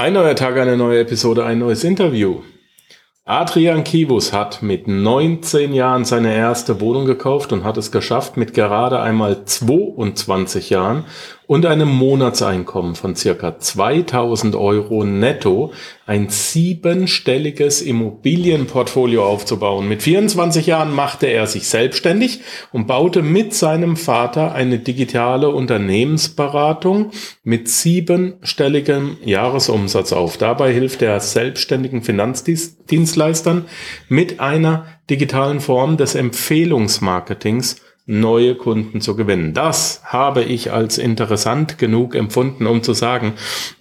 Ein neuer Tag, eine neue Episode, ein neues Interview. Adrian Kivus hat mit 19 Jahren seine erste Wohnung gekauft und hat es geschafft, mit gerade einmal 22 Jahren und einem Monatseinkommen von circa 2000 Euro netto ein siebenstelliges Immobilienportfolio aufzubauen. Mit 24 Jahren machte er sich selbstständig und baute mit seinem Vater eine digitale Unternehmensberatung mit siebenstelligem Jahresumsatz auf. Dabei hilft er selbstständigen Finanzdienstleistern mit einer digitalen Form des Empfehlungsmarketings neue Kunden zu gewinnen. Das habe ich als interessant genug empfunden, um zu sagen,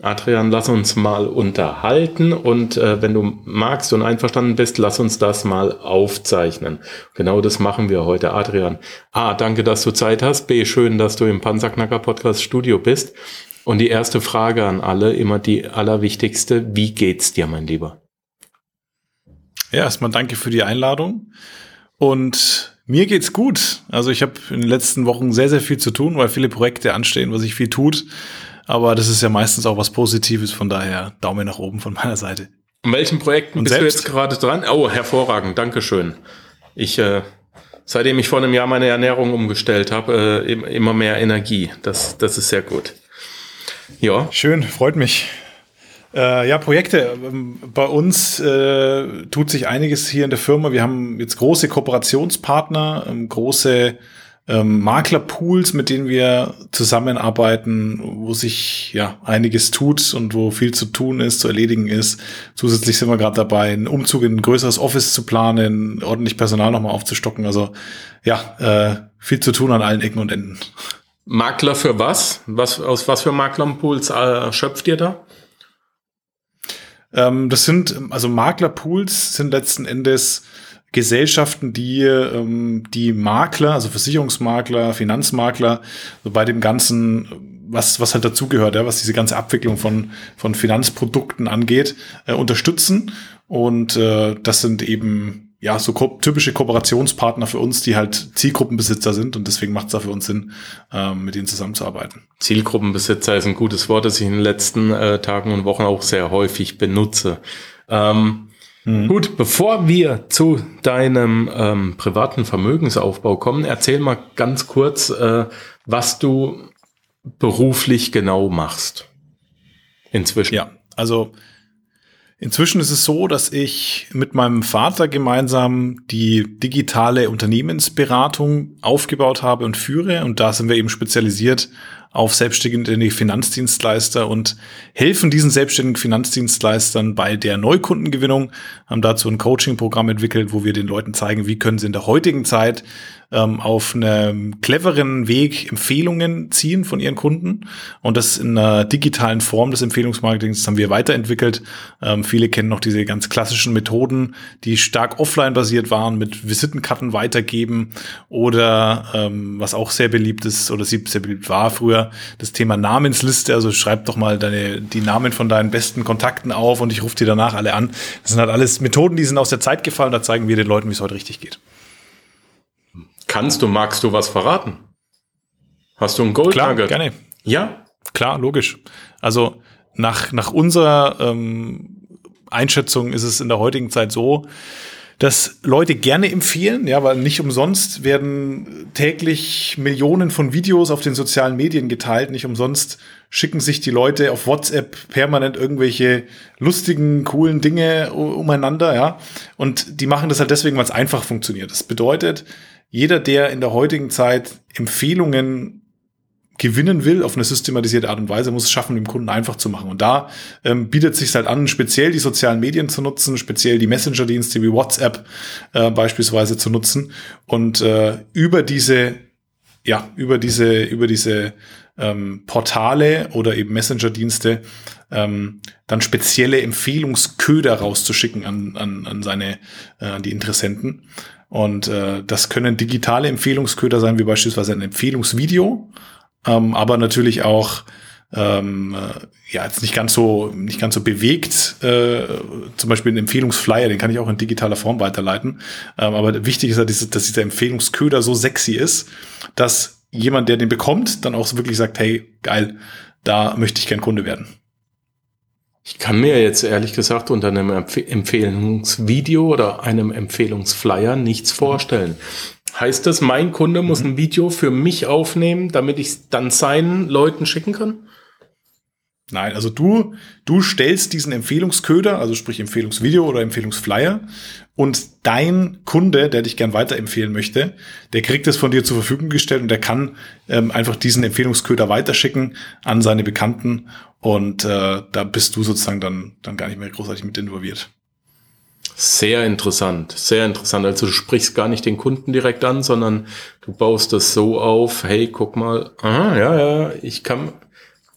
Adrian, lass uns mal unterhalten und äh, wenn du magst und einverstanden bist, lass uns das mal aufzeichnen. Genau das machen wir heute, Adrian. A, danke, dass du Zeit hast. B, schön, dass du im Panzerknacker Podcast Studio bist. Und die erste Frage an alle, immer die allerwichtigste, wie geht's dir, mein Lieber? Ja, erstmal danke für die Einladung. Und mir geht's gut. Also ich habe in den letzten Wochen sehr, sehr viel zu tun, weil viele Projekte anstehen, was sich viel tut. Aber das ist ja meistens auch was Positives, von daher Daumen nach oben von meiner Seite. In welchen Projekten Und bist selbst? du jetzt gerade dran? Oh, hervorragend, Dankeschön. Ich, äh, seitdem ich vor einem Jahr meine Ernährung umgestellt habe, äh, immer mehr Energie. Das, das ist sehr gut. Ja. Schön, freut mich. Äh, ja, Projekte. Ähm, bei uns äh, tut sich einiges hier in der Firma. Wir haben jetzt große Kooperationspartner, ähm, große ähm, Maklerpools, mit denen wir zusammenarbeiten, wo sich ja einiges tut und wo viel zu tun ist, zu erledigen ist. Zusätzlich sind wir gerade dabei, einen Umzug in ein größeres Office zu planen, ordentlich Personal nochmal aufzustocken. Also ja, äh, viel zu tun an allen Ecken und Enden. Makler für was? was aus was für Maklerpools äh, schöpft ihr da? Ähm, das sind, also Maklerpools sind letzten Endes Gesellschaften, die ähm, die Makler, also Versicherungsmakler, Finanzmakler, so bei dem ganzen, was, was halt dazugehört, ja, was diese ganze Abwicklung von, von Finanzprodukten angeht, äh, unterstützen. Und äh, das sind eben ja, so typische Kooperationspartner für uns, die halt Zielgruppenbesitzer sind und deswegen macht es da für uns Sinn, ähm, mit ihnen zusammenzuarbeiten. Zielgruppenbesitzer ist ein gutes Wort, das ich in den letzten äh, Tagen und Wochen auch sehr häufig benutze. Ähm, mhm. Gut, bevor wir zu deinem ähm, privaten Vermögensaufbau kommen, erzähl mal ganz kurz, äh, was du beruflich genau machst. Inzwischen. Ja, also Inzwischen ist es so, dass ich mit meinem Vater gemeinsam die digitale Unternehmensberatung aufgebaut habe und führe. Und da sind wir eben spezialisiert auf selbstständige Finanzdienstleister und helfen diesen selbstständigen Finanzdienstleistern bei der Neukundengewinnung, haben dazu ein Coaching-Programm entwickelt, wo wir den Leuten zeigen, wie können sie in der heutigen Zeit ähm, auf einem cleveren Weg Empfehlungen ziehen von ihren Kunden und das in einer digitalen Form des Empfehlungsmarketings haben wir weiterentwickelt. Ähm, viele kennen noch diese ganz klassischen Methoden, die stark offline basiert waren, mit Visitenkarten weitergeben oder ähm, was auch sehr beliebt ist oder sehr beliebt war früher, das Thema Namensliste. Also schreib doch mal deine, die Namen von deinen besten Kontakten auf und ich rufe die danach alle an. Das sind halt alles Methoden, die sind aus der Zeit gefallen. Da zeigen wir den Leuten, wie es heute richtig geht. Kannst du, magst du was verraten? Hast du ein Gold Klar, Nugget? gerne. Ja? Klar, logisch. Also nach, nach unserer ähm, Einschätzung ist es in der heutigen Zeit so, dass Leute gerne empfehlen, ja, weil nicht umsonst werden täglich Millionen von Videos auf den sozialen Medien geteilt, nicht umsonst schicken sich die Leute auf WhatsApp permanent irgendwelche lustigen, coolen Dinge umeinander, ja, und die machen das halt deswegen, weil es einfach funktioniert. Das bedeutet, jeder, der in der heutigen Zeit Empfehlungen gewinnen will auf eine systematisierte Art und Weise, muss es schaffen, dem Kunden einfach zu machen. Und da ähm, bietet sich halt an, speziell die sozialen Medien zu nutzen, speziell die Messenger-Dienste wie WhatsApp äh, beispielsweise zu nutzen und äh, über diese, ja, über diese, über diese ähm, Portale oder eben Messenger-Dienste ähm, dann spezielle Empfehlungsköder rauszuschicken an, an, an seine, äh, an die Interessenten. Und äh, das können digitale Empfehlungsköder sein, wie beispielsweise ein Empfehlungsvideo, ähm, aber natürlich auch ähm, äh, ja jetzt nicht ganz so nicht ganz so bewegt. Äh, zum Beispiel ein Empfehlungsflyer, den kann ich auch in digitaler Form weiterleiten. Ähm, aber wichtig ist ja, dass dieser Empfehlungsköder so sexy ist, dass jemand, der den bekommt, dann auch wirklich sagt, hey geil, da möchte ich gern Kunde werden. Ich kann mir jetzt ehrlich gesagt unter einem Empf Empfehlungsvideo oder einem Empfehlungsflyer nichts vorstellen. Heißt das, mein Kunde muss ein Video für mich aufnehmen, damit ich es dann seinen Leuten schicken kann? Nein, also du, du stellst diesen Empfehlungsköder, also sprich Empfehlungsvideo oder Empfehlungsflyer und dein Kunde, der dich gern weiterempfehlen möchte, der kriegt es von dir zur Verfügung gestellt und der kann ähm, einfach diesen Empfehlungsköder weiterschicken an seine Bekannten und äh, da bist du sozusagen dann, dann gar nicht mehr großartig mit involviert. Sehr interessant, sehr interessant. Also du sprichst gar nicht den Kunden direkt an, sondern du baust das so auf, hey, guck mal, aha, ja, ja, ich kann,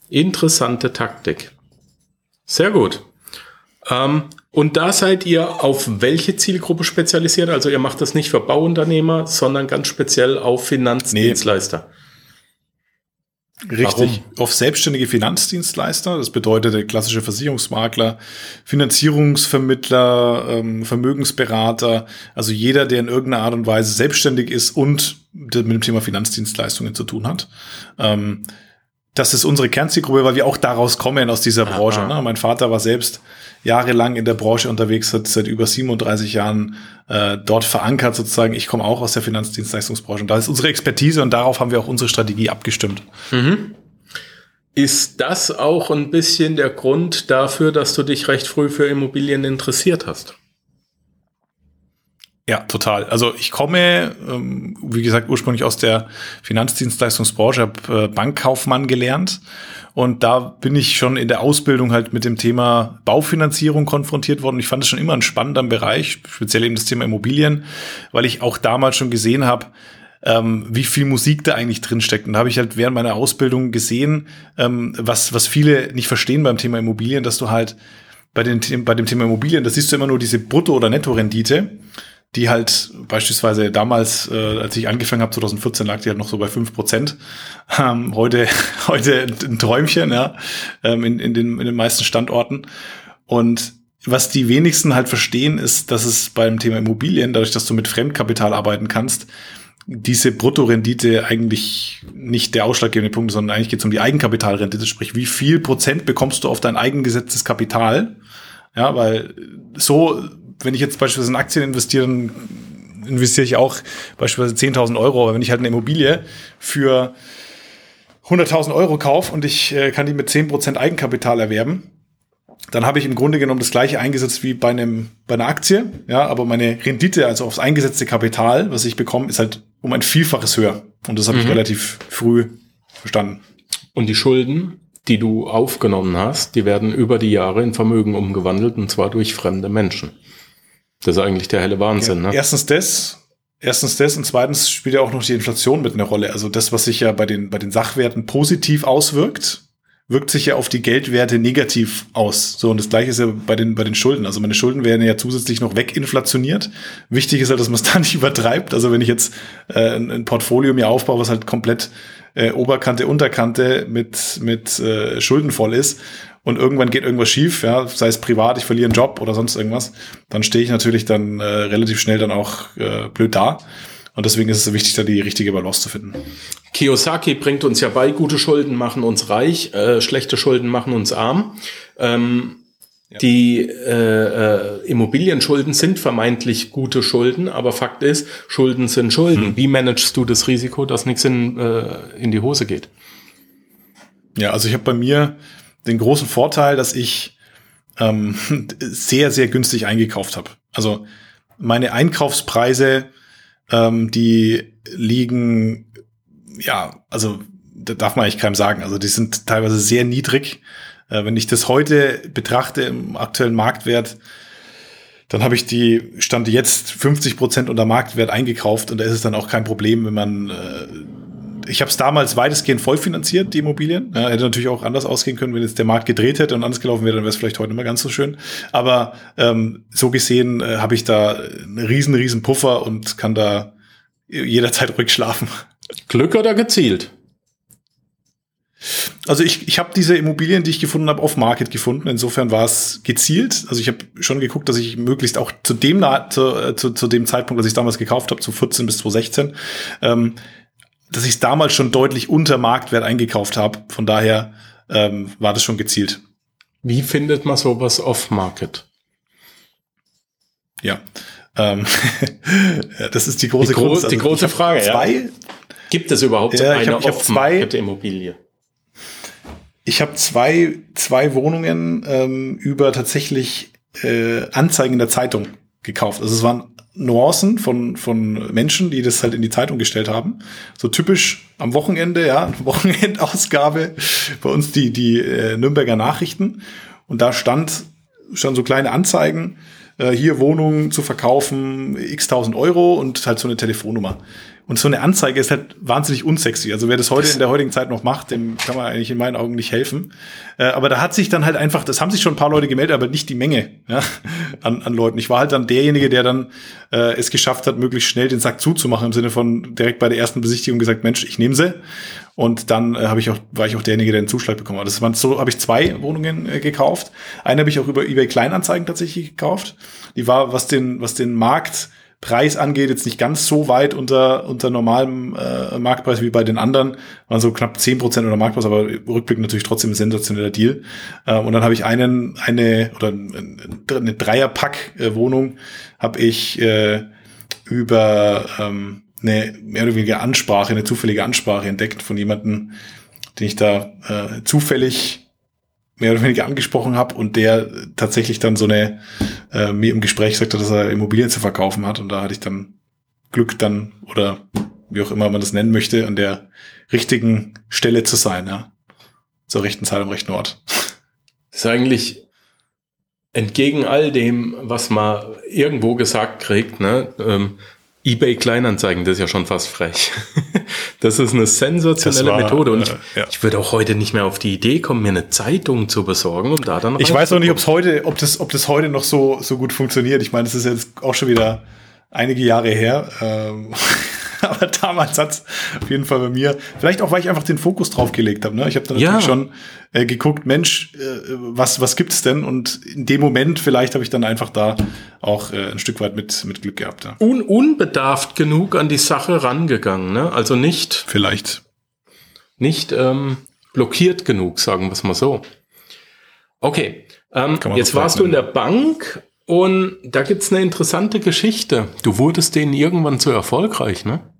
interessante Taktik. Sehr gut. Ähm, und da seid ihr auf welche Zielgruppe spezialisiert? Also ihr macht das nicht für Bauunternehmer, sondern ganz speziell auf Finanzdienstleister. Nee. Richtig. Warum? Auf selbstständige Finanzdienstleister, das bedeutet der klassische Versicherungsmakler, Finanzierungsvermittler, ähm, Vermögensberater, also jeder, der in irgendeiner Art und Weise selbstständig ist und mit dem Thema Finanzdienstleistungen zu tun hat. Ähm, das ist unsere Kernzielgruppe, weil wir auch daraus kommen, aus dieser Branche. Ne? Mein Vater war selbst jahrelang in der Branche unterwegs, hat seit über 37 Jahren äh, dort verankert sozusagen. Ich komme auch aus der Finanzdienstleistungsbranche und da ist unsere Expertise und darauf haben wir auch unsere Strategie abgestimmt. Mhm. Ist das auch ein bisschen der Grund dafür, dass du dich recht früh für Immobilien interessiert hast? Ja, total. Also ich komme, ähm, wie gesagt, ursprünglich aus der Finanzdienstleistungsbranche, habe äh, Bankkaufmann gelernt und da bin ich schon in der Ausbildung halt mit dem Thema Baufinanzierung konfrontiert worden. Ich fand es schon immer ein spannender Bereich, speziell eben das Thema Immobilien, weil ich auch damals schon gesehen habe, ähm, wie viel Musik da eigentlich drin steckt. Und da habe ich halt während meiner Ausbildung gesehen, ähm, was, was viele nicht verstehen beim Thema Immobilien, dass du halt bei, den, bei dem Thema Immobilien, da siehst du immer nur diese Brutto- oder Nettorendite die halt beispielsweise damals, äh, als ich angefangen habe, 2014, lag die halt noch so bei fünf Prozent. Ähm, heute, heute ein Träumchen, ja, ähm, in, in, den, in den meisten Standorten. Und was die wenigsten halt verstehen, ist, dass es beim Thema Immobilien, dadurch, dass du mit Fremdkapital arbeiten kannst, diese Bruttorendite eigentlich nicht der ausschlaggebende Punkt, sondern eigentlich geht es um die Eigenkapitalrendite, sprich, wie viel Prozent bekommst du auf dein eigengesetztes Kapital? Ja, weil so wenn ich jetzt beispielsweise in Aktien investiere, dann investiere ich auch beispielsweise 10.000 Euro. Aber wenn ich halt eine Immobilie für 100.000 Euro kaufe und ich äh, kann die mit 10% Eigenkapital erwerben, dann habe ich im Grunde genommen das gleiche eingesetzt wie bei einem bei einer Aktie, ja, aber meine Rendite, also aufs eingesetzte Kapital, was ich bekomme, ist halt um ein Vielfaches höher. Und das habe mhm. ich relativ früh verstanden. Und die Schulden, die du aufgenommen hast, die werden über die Jahre in Vermögen umgewandelt und zwar durch fremde Menschen. Das ist eigentlich der helle Wahnsinn, ja, ne? Erstens das, erstens das und zweitens spielt ja auch noch die Inflation mit einer Rolle. Also das, was sich ja bei den, bei den Sachwerten positiv auswirkt, wirkt sich ja auf die Geldwerte negativ aus. So, und das gleiche ist ja bei den, bei den Schulden. Also meine Schulden werden ja zusätzlich noch weginflationiert. Wichtig ist halt, dass man es da nicht übertreibt. Also wenn ich jetzt äh, ein, ein Portfolio mir aufbaue, was halt komplett äh, Oberkante, Unterkante mit, mit äh, Schulden voll ist und irgendwann geht irgendwas schief, ja, sei es privat, ich verliere einen Job oder sonst irgendwas, dann stehe ich natürlich dann äh, relativ schnell dann auch äh, blöd da. Und deswegen ist es so wichtig, da die richtige Balance zu finden. Kiyosaki bringt uns ja bei, gute Schulden machen uns reich, äh, schlechte Schulden machen uns arm. Ähm, ja. Die äh, äh, Immobilienschulden sind vermeintlich gute Schulden, aber Fakt ist, Schulden sind Schulden. Hm. Wie managst du das Risiko, dass nichts in, äh, in die Hose geht? Ja, also ich habe bei mir den großen Vorteil, dass ich ähm, sehr, sehr günstig eingekauft habe. Also meine Einkaufspreise, ähm, die liegen, ja, also da darf man eigentlich keinem sagen. Also die sind teilweise sehr niedrig. Äh, wenn ich das heute betrachte im aktuellen Marktwert, dann habe ich die Stand jetzt 50 Prozent unter Marktwert eingekauft und da ist es dann auch kein Problem, wenn man äh, ich habe es damals weitestgehend vollfinanziert, die Immobilien. Ja, hätte natürlich auch anders ausgehen können, wenn jetzt der Markt gedreht hätte und anders gelaufen wäre, dann wäre es vielleicht heute nicht mehr ganz so schön. Aber ähm, so gesehen äh, habe ich da einen riesen, riesen Puffer und kann da jederzeit ruhig schlafen. Glück oder gezielt? Also ich, ich habe diese Immobilien, die ich gefunden habe, auf Market gefunden. Insofern war es gezielt. Also ich habe schon geguckt, dass ich möglichst auch zu dem, zu, äh, zu, zu dem Zeitpunkt, als ich damals gekauft habe, zu 14 bis 2016, ähm, dass ich es damals schon deutlich unter Marktwert eingekauft habe. Von daher ähm, war das schon gezielt. Wie findet man sowas off-market? Ja, ähm, das ist die große, die, gro Kunst. Also die große Frage. Zwei, ja. Gibt es überhaupt ja, eine Off-Market-Immobilie? Ich habe zwei, zwei Wohnungen ähm, über tatsächlich äh, Anzeigen in der Zeitung gekauft. Also es waren Nuancen von, von Menschen, die das halt in die Zeitung gestellt haben. So typisch am Wochenende, ja, Wochenendausgabe bei uns die, die äh, Nürnberger Nachrichten. Und da stand, stand so kleine Anzeigen, äh, hier Wohnungen zu verkaufen, x tausend Euro und halt so eine Telefonnummer. Und so eine Anzeige ist halt wahnsinnig unsexy. Also wer das heute in der heutigen Zeit noch macht, dem kann man eigentlich in meinen Augen nicht helfen. Äh, aber da hat sich dann halt einfach, das haben sich schon ein paar Leute gemeldet, aber nicht die Menge ja, an, an Leuten. Ich war halt dann derjenige, der dann äh, es geschafft hat, möglichst schnell den Sack zuzumachen, im Sinne von direkt bei der ersten Besichtigung gesagt, Mensch, ich nehme sie. Und dann äh, habe ich auch, war ich auch derjenige, der den Zuschlag bekommen hat. Das waren so, habe ich zwei Wohnungen äh, gekauft. Eine habe ich auch über eBay Kleinanzeigen tatsächlich gekauft. Die war, was den, was den Markt Preis angeht, jetzt nicht ganz so weit unter, unter normalem äh, Marktpreis wie bei den anderen. Waren so knapp zehn Prozent unter Marktpreis, aber Rückblick natürlich trotzdem ein sensationeller Deal. Äh, und dann habe ich einen, eine oder eine Dreierpack-Wohnung habe ich äh, über ähm, eine mehr oder weniger Ansprache, eine zufällige Ansprache entdeckt von jemandem, den ich da äh, zufällig mehr oder weniger angesprochen habe und der tatsächlich dann so eine äh, mir im Gespräch sagte, dass er Immobilien zu verkaufen hat und da hatte ich dann Glück dann oder wie auch immer man das nennen möchte, an der richtigen Stelle zu sein, ja. Zur rechten Zeit am rechten Ort. Das ist eigentlich entgegen all dem, was man irgendwo gesagt kriegt, ne, ähm, eBay Kleinanzeigen, das ist ja schon fast frech. das ist eine sensationelle war, Methode und äh, ja. ich würde auch heute nicht mehr auf die Idee kommen, mir eine Zeitung zu besorgen, um da dann Ich weiß auch nicht, ob es heute, ob das, ob das heute noch so, so gut funktioniert. Ich meine, das ist jetzt auch schon wieder einige Jahre her. Ähm, aber damals hat's auf jeden Fall bei mir, vielleicht auch, weil ich einfach den Fokus drauf gelegt habe. Ne? Ich habe dann natürlich ja. schon äh, geguckt, Mensch, äh, was, was gibt's denn? Und in dem Moment vielleicht habe ich dann einfach da auch äh, ein Stück weit mit, mit Glück gehabt. Ja. Un unbedarft genug an die Sache rangegangen, ne? Also nicht. Vielleicht. Nicht ähm, blockiert genug, sagen wir es mal so. Okay, ähm, jetzt warst du in der Bank und da gibt's eine interessante Geschichte. Du wurdest denen irgendwann zu erfolgreich, ne?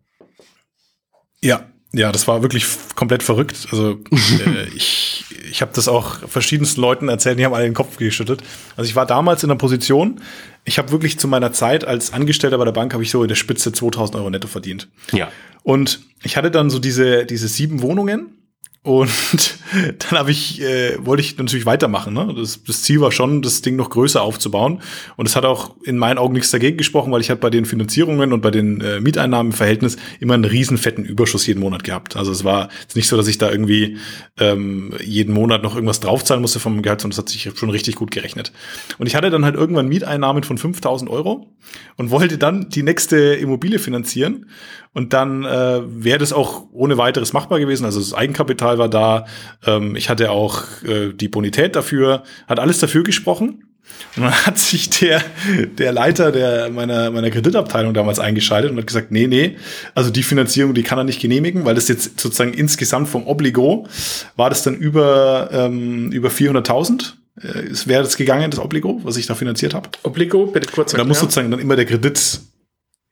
Ja, ja, das war wirklich komplett verrückt. Also äh, ich, ich habe das auch verschiedensten Leuten erzählt, die haben alle den Kopf geschüttet. Also ich war damals in der Position, ich habe wirklich zu meiner Zeit als Angestellter bei der Bank, habe ich so in der Spitze 2000 Euro netto verdient. Ja. Und ich hatte dann so diese, diese sieben Wohnungen und dann habe ich, äh, wollte ich natürlich weitermachen. Ne? Das, das Ziel war schon, das Ding noch größer aufzubauen. Und es hat auch in meinen Augen nichts dagegen gesprochen, weil ich halt bei den Finanzierungen und bei den äh, Mieteinnahmen im Verhältnis immer einen riesen fetten Überschuss jeden Monat gehabt. Also es war jetzt nicht so, dass ich da irgendwie ähm, jeden Monat noch irgendwas draufzahlen musste vom Gehalt, sondern es hat sich schon richtig gut gerechnet. Und ich hatte dann halt irgendwann Mieteinnahmen von 5000 Euro und wollte dann die nächste Immobilie finanzieren. Und dann äh, wäre das auch ohne weiteres machbar gewesen. Also das Eigenkapital war da. Ähm, ich hatte auch äh, die Bonität dafür, hat alles dafür gesprochen. Und dann hat sich der, der Leiter der, meiner, meiner Kreditabteilung damals eingeschaltet und hat gesagt, nee, nee, also die Finanzierung, die kann er nicht genehmigen, weil das jetzt sozusagen insgesamt vom Obligo war das dann über, ähm, über 400.000 äh, es wäre das gegangen, das Obligo, was ich da finanziert habe. Obligo, bitte kurz erklären. Und da muss sozusagen dann immer der Kredit,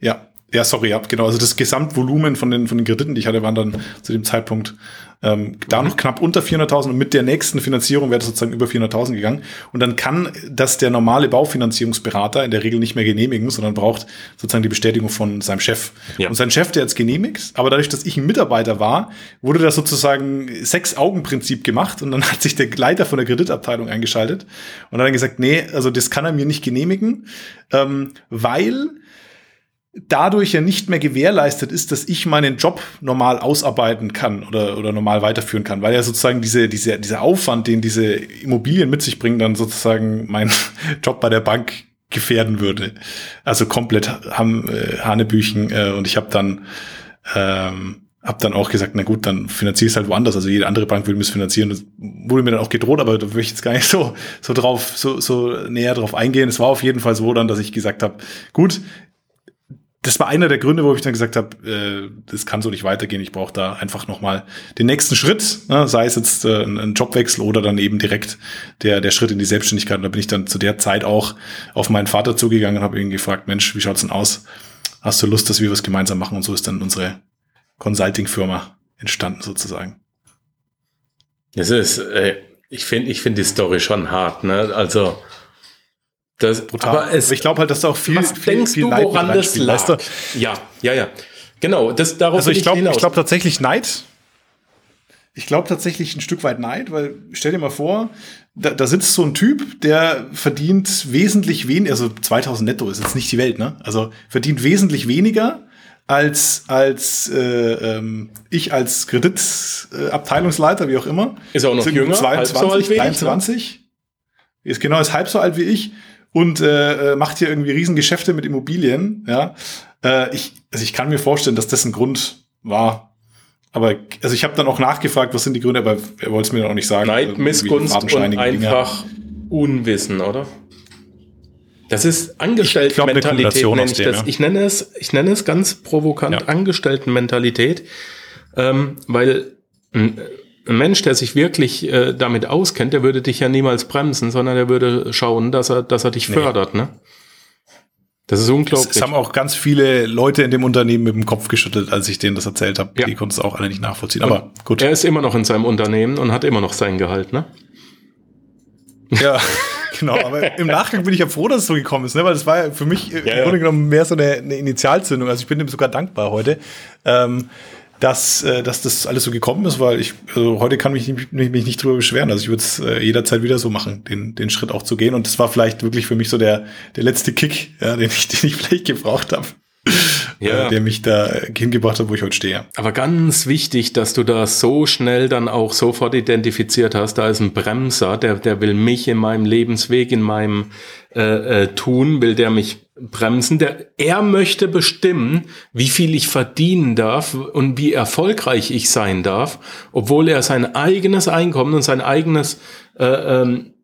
ja, ja, sorry, ja, genau. Also das Gesamtvolumen von den, von den Krediten, die ich hatte, waren dann zu dem Zeitpunkt ähm, da noch knapp unter 400.000 und mit der nächsten Finanzierung wäre das sozusagen über 400.000 gegangen. Und dann kann das der normale Baufinanzierungsberater in der Regel nicht mehr genehmigen, sondern braucht sozusagen die Bestätigung von seinem Chef. Ja. Und sein Chef, der jetzt genehmigt, aber dadurch, dass ich ein Mitarbeiter war, wurde das sozusagen Sechs-Augen-Prinzip gemacht und dann hat sich der Leiter von der Kreditabteilung eingeschaltet und hat dann gesagt, nee, also das kann er mir nicht genehmigen, ähm, weil dadurch ja nicht mehr gewährleistet ist, dass ich meinen Job normal ausarbeiten kann oder, oder normal weiterführen kann, weil ja sozusagen diese, diese, dieser Aufwand, den diese Immobilien mit sich bringen, dann sozusagen meinen Job bei der Bank gefährden würde. Also komplett haben äh, Hanebüchen äh, und ich habe dann ähm, hab dann auch gesagt, na gut, dann finanziere ich es halt woanders. Also jede andere Bank würde es finanzieren. Das wurde mir dann auch gedroht, aber da würde ich jetzt gar nicht so, so drauf, so, so näher drauf eingehen. Es war auf jeden Fall so dann, dass ich gesagt habe, gut, das war einer der Gründe, wo ich dann gesagt habe, äh, das kann so nicht weitergehen. Ich brauche da einfach noch mal den nächsten Schritt, ne? sei es jetzt äh, ein Jobwechsel oder dann eben direkt der der Schritt in die Selbstständigkeit. Und da bin ich dann zu der Zeit auch auf meinen Vater zugegangen und habe ihn gefragt, Mensch, wie schaut's denn aus? Hast du Lust, dass wir was gemeinsam machen? Und so ist dann unsere Consulting-Firma entstanden sozusagen. Es ist, äh, ich finde, ich finde die Story schon hart, ne? Also das, Brutal. Aber es, ich glaube halt, dass da auch viel, was viel, denkst viel du, Neid woran das lag? Weißt du? Ja, ja, ja. Genau, das darauf Also ich glaube, ich glaube tatsächlich Neid. Ich glaube tatsächlich ein Stück weit Neid, weil stell dir mal vor, da, da sitzt so ein Typ, der verdient wesentlich weniger, also 2000 netto ist jetzt nicht die Welt, ne? Also verdient wesentlich weniger als als äh, ähm, ich als Kreditabteilungsleiter, wie auch immer. Ist auch noch jünger, 22, so alt 23. Ne? Ist genau ist halb so alt wie ich und äh, äh, macht hier irgendwie Riesengeschäfte mit Immobilien. Ja, äh, ich, also ich kann mir vorstellen, dass das ein Grund war. Aber also ich habe dann auch nachgefragt, was sind die Gründe, aber er wollte es mir dann auch nicht sagen. Neid, Missgunst und einfach Dinge. Unwissen, oder? Das ist Angestelltenmentalität, nenne ich das. Ja. Ich nenne es, ich nenne es ganz provokant ja. Angestelltenmentalität, ähm, weil ein Mensch, der sich wirklich äh, damit auskennt, der würde dich ja niemals bremsen, sondern der würde schauen, dass er, dass er dich fördert, nee. ne? Das ist unglaublich. Es haben auch ganz viele Leute in dem Unternehmen mit dem Kopf geschüttelt, als ich denen das erzählt habe. Ja. Die konnten es auch alle nicht nachvollziehen. Aber und gut. Er ist immer noch in seinem Unternehmen und hat immer noch sein Gehalt, ne? Ja, genau. Aber im Nachgang bin ich ja froh, dass es so gekommen ist, ne? weil das war ja für mich ja, im Grunde genommen mehr so eine, eine Initialzündung. Also ich bin dem sogar dankbar heute. Ähm, dass, äh, dass das alles so gekommen ist, weil ich also heute kann mich nicht, mich nicht drüber beschweren. Also ich würde es äh, jederzeit wieder so machen, den, den Schritt auch zu gehen. Und das war vielleicht wirklich für mich so der, der letzte Kick, ja, den, ich, den ich vielleicht gebraucht habe. Ja. Äh, der mich da hingebracht hat, wo ich heute stehe. Aber ganz wichtig, dass du da so schnell dann auch sofort identifiziert hast, da ist ein Bremser, der, der will mich in meinem Lebensweg, in meinem äh, äh, Tun, will der mich bremsen. Der, er möchte bestimmen, wie viel ich verdienen darf und wie erfolgreich ich sein darf, obwohl er sein eigenes Einkommen und sein eigenes äh, ähm,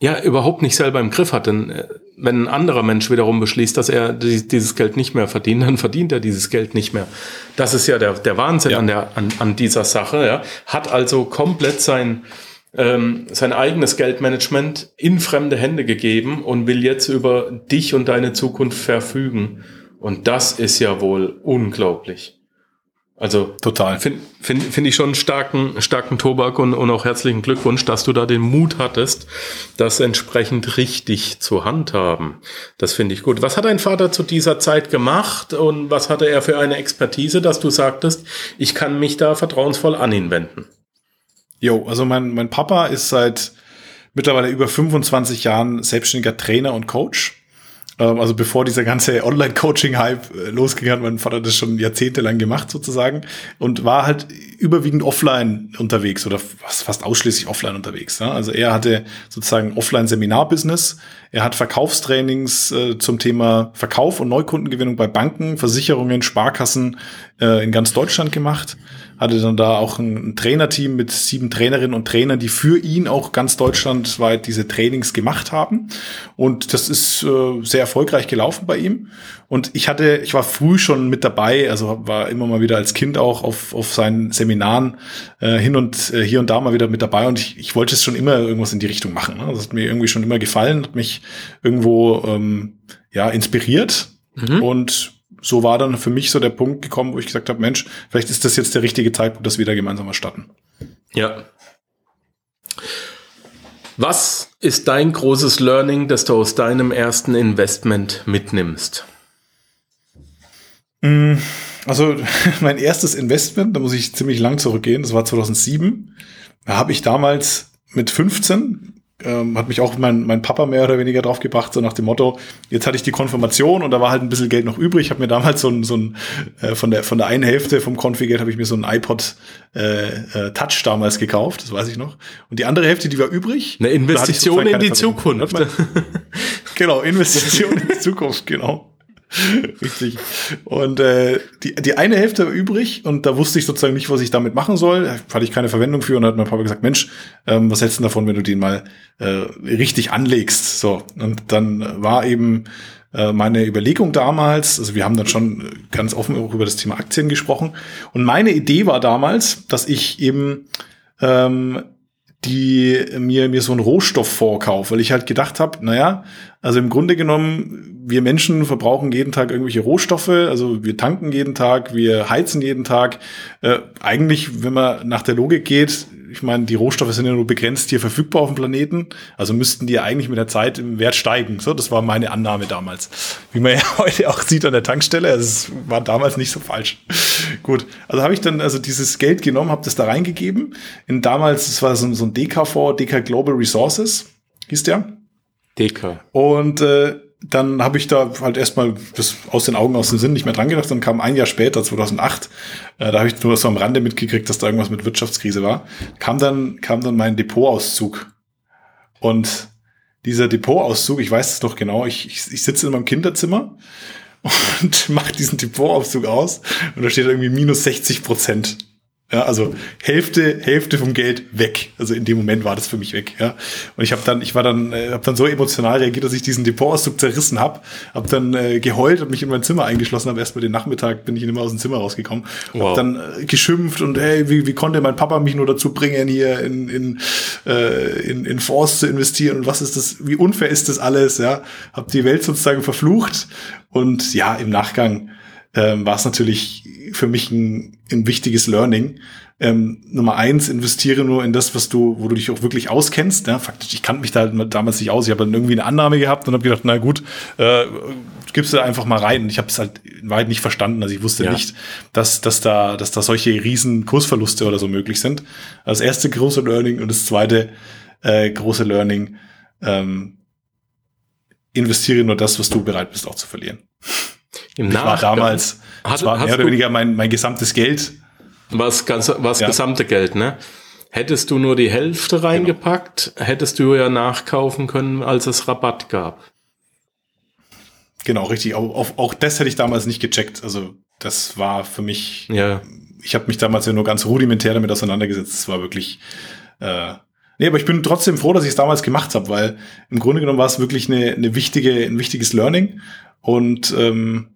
ja überhaupt nicht selber im Griff hat. Denn äh, wenn ein anderer Mensch wiederum beschließt, dass er dieses Geld nicht mehr verdient, dann verdient er dieses Geld nicht mehr. Das ist ja der, der Wahnsinn ja. an, der, an, an dieser Sache. Ja. Hat also komplett sein ähm, sein eigenes Geldmanagement in fremde Hände gegeben und will jetzt über dich und deine Zukunft verfügen. Und das ist ja wohl unglaublich. Also total. Finde find, find ich schon einen starken, starken Tobak und, und auch herzlichen Glückwunsch, dass du da den Mut hattest, das entsprechend richtig zu handhaben. Das finde ich gut. Was hat dein Vater zu dieser Zeit gemacht und was hatte er für eine Expertise, dass du sagtest, ich kann mich da vertrauensvoll an ihn wenden? Jo, also mein, mein Papa ist seit mittlerweile über 25 Jahren selbstständiger Trainer und Coach. Ähm, also bevor dieser ganze Online-Coaching-Hype äh, losging, hat mein Vater das schon jahrzehntelang gemacht sozusagen und war halt überwiegend offline unterwegs oder fast ausschließlich offline unterwegs. Also er hatte sozusagen Offline-Seminar-Business. Er hat Verkaufstrainings äh, zum Thema Verkauf und Neukundengewinnung bei Banken, Versicherungen, Sparkassen äh, in ganz Deutschland gemacht hatte dann da auch ein, ein Trainerteam mit sieben Trainerinnen und Trainern, die für ihn auch ganz deutschlandweit diese Trainings gemacht haben. Und das ist äh, sehr erfolgreich gelaufen bei ihm. Und ich hatte, ich war früh schon mit dabei, also war immer mal wieder als Kind auch auf, auf seinen Seminaren äh, hin und äh, hier und da mal wieder mit dabei. Und ich, ich wollte es schon immer irgendwas in die Richtung machen. Ne? Das hat mir irgendwie schon immer gefallen, hat mich irgendwo ähm, ja inspiriert. Mhm. Und so war dann für mich so der Punkt gekommen, wo ich gesagt habe, Mensch, vielleicht ist das jetzt der richtige Zeitpunkt, dass wir da gemeinsam erstatten. Ja. Was ist dein großes Learning, das du aus deinem ersten Investment mitnimmst? Mm, also mein erstes Investment, da muss ich ziemlich lang zurückgehen, das war 2007. Da habe ich damals mit 15 ähm, hat mich auch mein, mein Papa mehr oder weniger drauf gebracht, so nach dem Motto, jetzt hatte ich die Konfirmation und da war halt ein bisschen Geld noch übrig. Ich habe mir damals so ein, so ein äh, von der von der einen Hälfte vom Konfigeld habe ich mir so ein iPod äh, äh, Touch damals gekauft, das weiß ich noch. Und die andere Hälfte, die war übrig. Eine Investition in die Zukunft. genau, Investition in die Zukunft, genau. Richtig. Und äh, die, die eine Hälfte war übrig und da wusste ich sozusagen nicht, was ich damit machen soll. Da hatte ich keine Verwendung für und hat mein Papa gesagt, Mensch, ähm, was hältst du davon, wenn du den mal äh, richtig anlegst? So. Und dann war eben äh, meine Überlegung damals, also wir haben dann schon ganz offen auch über das Thema Aktien gesprochen. Und meine Idee war damals, dass ich eben ähm, die mir mir so einen Rohstofffonds kaufe, weil ich halt gedacht habe, naja, also im Grunde genommen, wir Menschen verbrauchen jeden Tag irgendwelche Rohstoffe, also wir tanken jeden Tag, wir heizen jeden Tag. Äh, eigentlich, wenn man nach der Logik geht, ich meine, die Rohstoffe sind ja nur begrenzt hier verfügbar auf dem Planeten, also müssten die eigentlich mit der Zeit im Wert steigen. So, das war meine Annahme damals. Wie man ja heute auch sieht an der Tankstelle, also es war damals nicht so falsch. Gut, also habe ich dann also dieses Geld genommen, habe das da reingegeben. In damals, es war so, so ein DK-Fonds, DK Global Resources, hieß der. DK. Und äh, dann habe ich da halt erstmal das aus den Augen, aus dem Sinn nicht mehr dran gedacht. Dann kam ein Jahr später, 2008, äh, da habe ich nur so am Rande mitgekriegt, dass da irgendwas mit Wirtschaftskrise war. Kam dann, kam dann mein Depotauszug. Und dieser Depotauszug, ich weiß es doch genau, ich, ich, ich sitze in meinem Kinderzimmer und mache diesen Depotauszug aus und da steht irgendwie minus 60 Prozent. Ja, also Hälfte, Hälfte vom Geld weg. Also in dem Moment war das für mich weg. Ja, und ich habe dann, ich war dann, äh, habe dann so emotional reagiert, dass ich diesen Depotauszug zerrissen habe, habe dann äh, geheult und mich in mein Zimmer eingeschlossen. Habe erst mal den Nachmittag bin ich nicht mehr aus dem Zimmer rausgekommen. Wow. Habe dann äh, geschimpft und hey, wie, wie konnte mein Papa mich nur dazu bringen, hier in in äh, in, in Fonds zu investieren und was ist das? Wie unfair ist das alles? Ja, habe die Welt sozusagen verflucht und ja, im Nachgang ähm, war es natürlich für mich ein, ein wichtiges Learning. Ähm, Nummer eins, investiere nur in das, was du, wo du dich auch wirklich auskennst. Ja, faktisch, ich kannte mich da damals nicht aus. Ich habe dann irgendwie eine Annahme gehabt und habe gedacht, na gut, äh, gibst du einfach mal rein. Und ich habe es halt in Wahrheit nicht verstanden. Also ich wusste ja. nicht, dass, dass da, dass da solche riesen Kursverluste oder so möglich sind. Das erste große Learning und das zweite äh, große Learning, ähm, investiere nur das, was du bereit bist auch zu verlieren. Im ich war damals, das war mehr oder weniger mein, mein gesamtes Geld. Was, ganz, was ja. gesamte Geld, ne? Hättest du nur die Hälfte reingepackt, genau. hättest du ja nachkaufen können, als es Rabatt gab. Genau, richtig. Auch, auch, auch das hätte ich damals nicht gecheckt. Also das war für mich, ja. ich habe mich damals ja nur ganz rudimentär damit auseinandergesetzt. Es war wirklich, äh, nee, aber ich bin trotzdem froh, dass ich es damals gemacht habe, weil im Grunde genommen war es wirklich eine, eine wichtige, ein wichtiges Learning. Und ähm,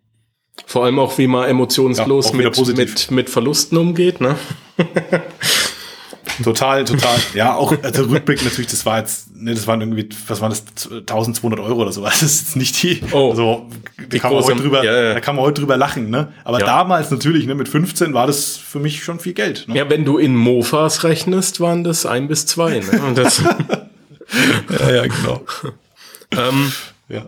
vor allem auch, wie man emotionslos ja, mit, mit, mit Verlusten umgeht, ne? total, total. Ja, auch also Rückblick natürlich, das war jetzt, ne, das waren irgendwie, was waren das, 1200 Euro oder so. Das ist jetzt nicht die, oh, also, da kann, man heute drüber, ja, ja. da kann man heute drüber lachen, ne? Aber ja. damals natürlich, ne, mit 15 war das für mich schon viel Geld. Ne? Ja, wenn du in Mofas rechnest, waren das ein bis zwei, ne? Ja, ja, genau. ähm, ja.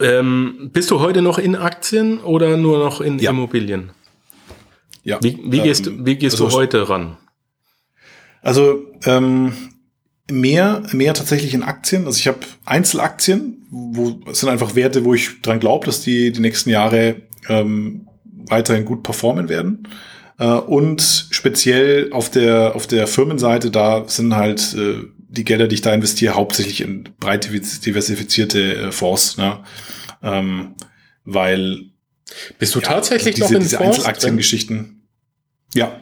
Ähm, bist du heute noch in Aktien oder nur noch in ja. Immobilien? Ja. Wie, wie gehst, ähm, wie gehst also du heute ran? Also ähm, mehr, mehr tatsächlich in Aktien. Also ich habe Einzelaktien, wo es sind einfach Werte, wo ich dran glaube, dass die die nächsten Jahre ähm, weiterhin gut performen werden. Äh, und speziell auf der auf der Firmenseite, da sind halt äh, die Gelder, die ich da investiere, hauptsächlich in breit diversifizierte äh, Fonds. Ne? Ähm, weil bist du ja, tatsächlich diese, noch in diese Fonds Einzelaktiengeschichten? Ja.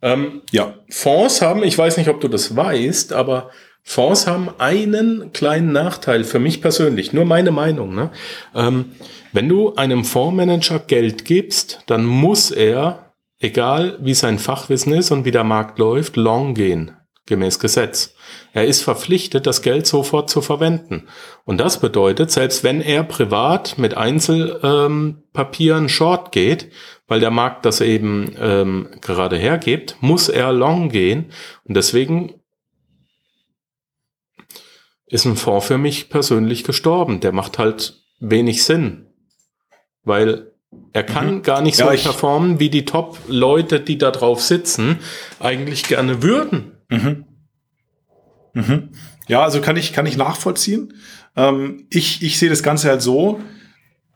Ähm, ja. Fonds haben, ich weiß nicht, ob du das weißt, aber Fonds haben einen kleinen Nachteil für mich persönlich, nur meine Meinung. Ne? Ähm, wenn du einem Fondsmanager Geld gibst, dann muss er, egal wie sein Fachwissen ist und wie der Markt läuft, long gehen gemäß Gesetz. Er ist verpflichtet, das Geld sofort zu verwenden. Und das bedeutet, selbst wenn er privat mit Einzelpapieren ähm, short geht, weil der Markt das eben ähm, gerade hergibt, muss er long gehen. Und deswegen ist ein Fonds für mich persönlich gestorben. Der macht halt wenig Sinn, weil er kann mhm. gar nicht so ja, performen, wie die Top-Leute, die da drauf sitzen, eigentlich gerne würden. Mhm. Mhm. Ja, also kann ich, kann ich nachvollziehen. Ähm, ich, ich sehe das Ganze halt so,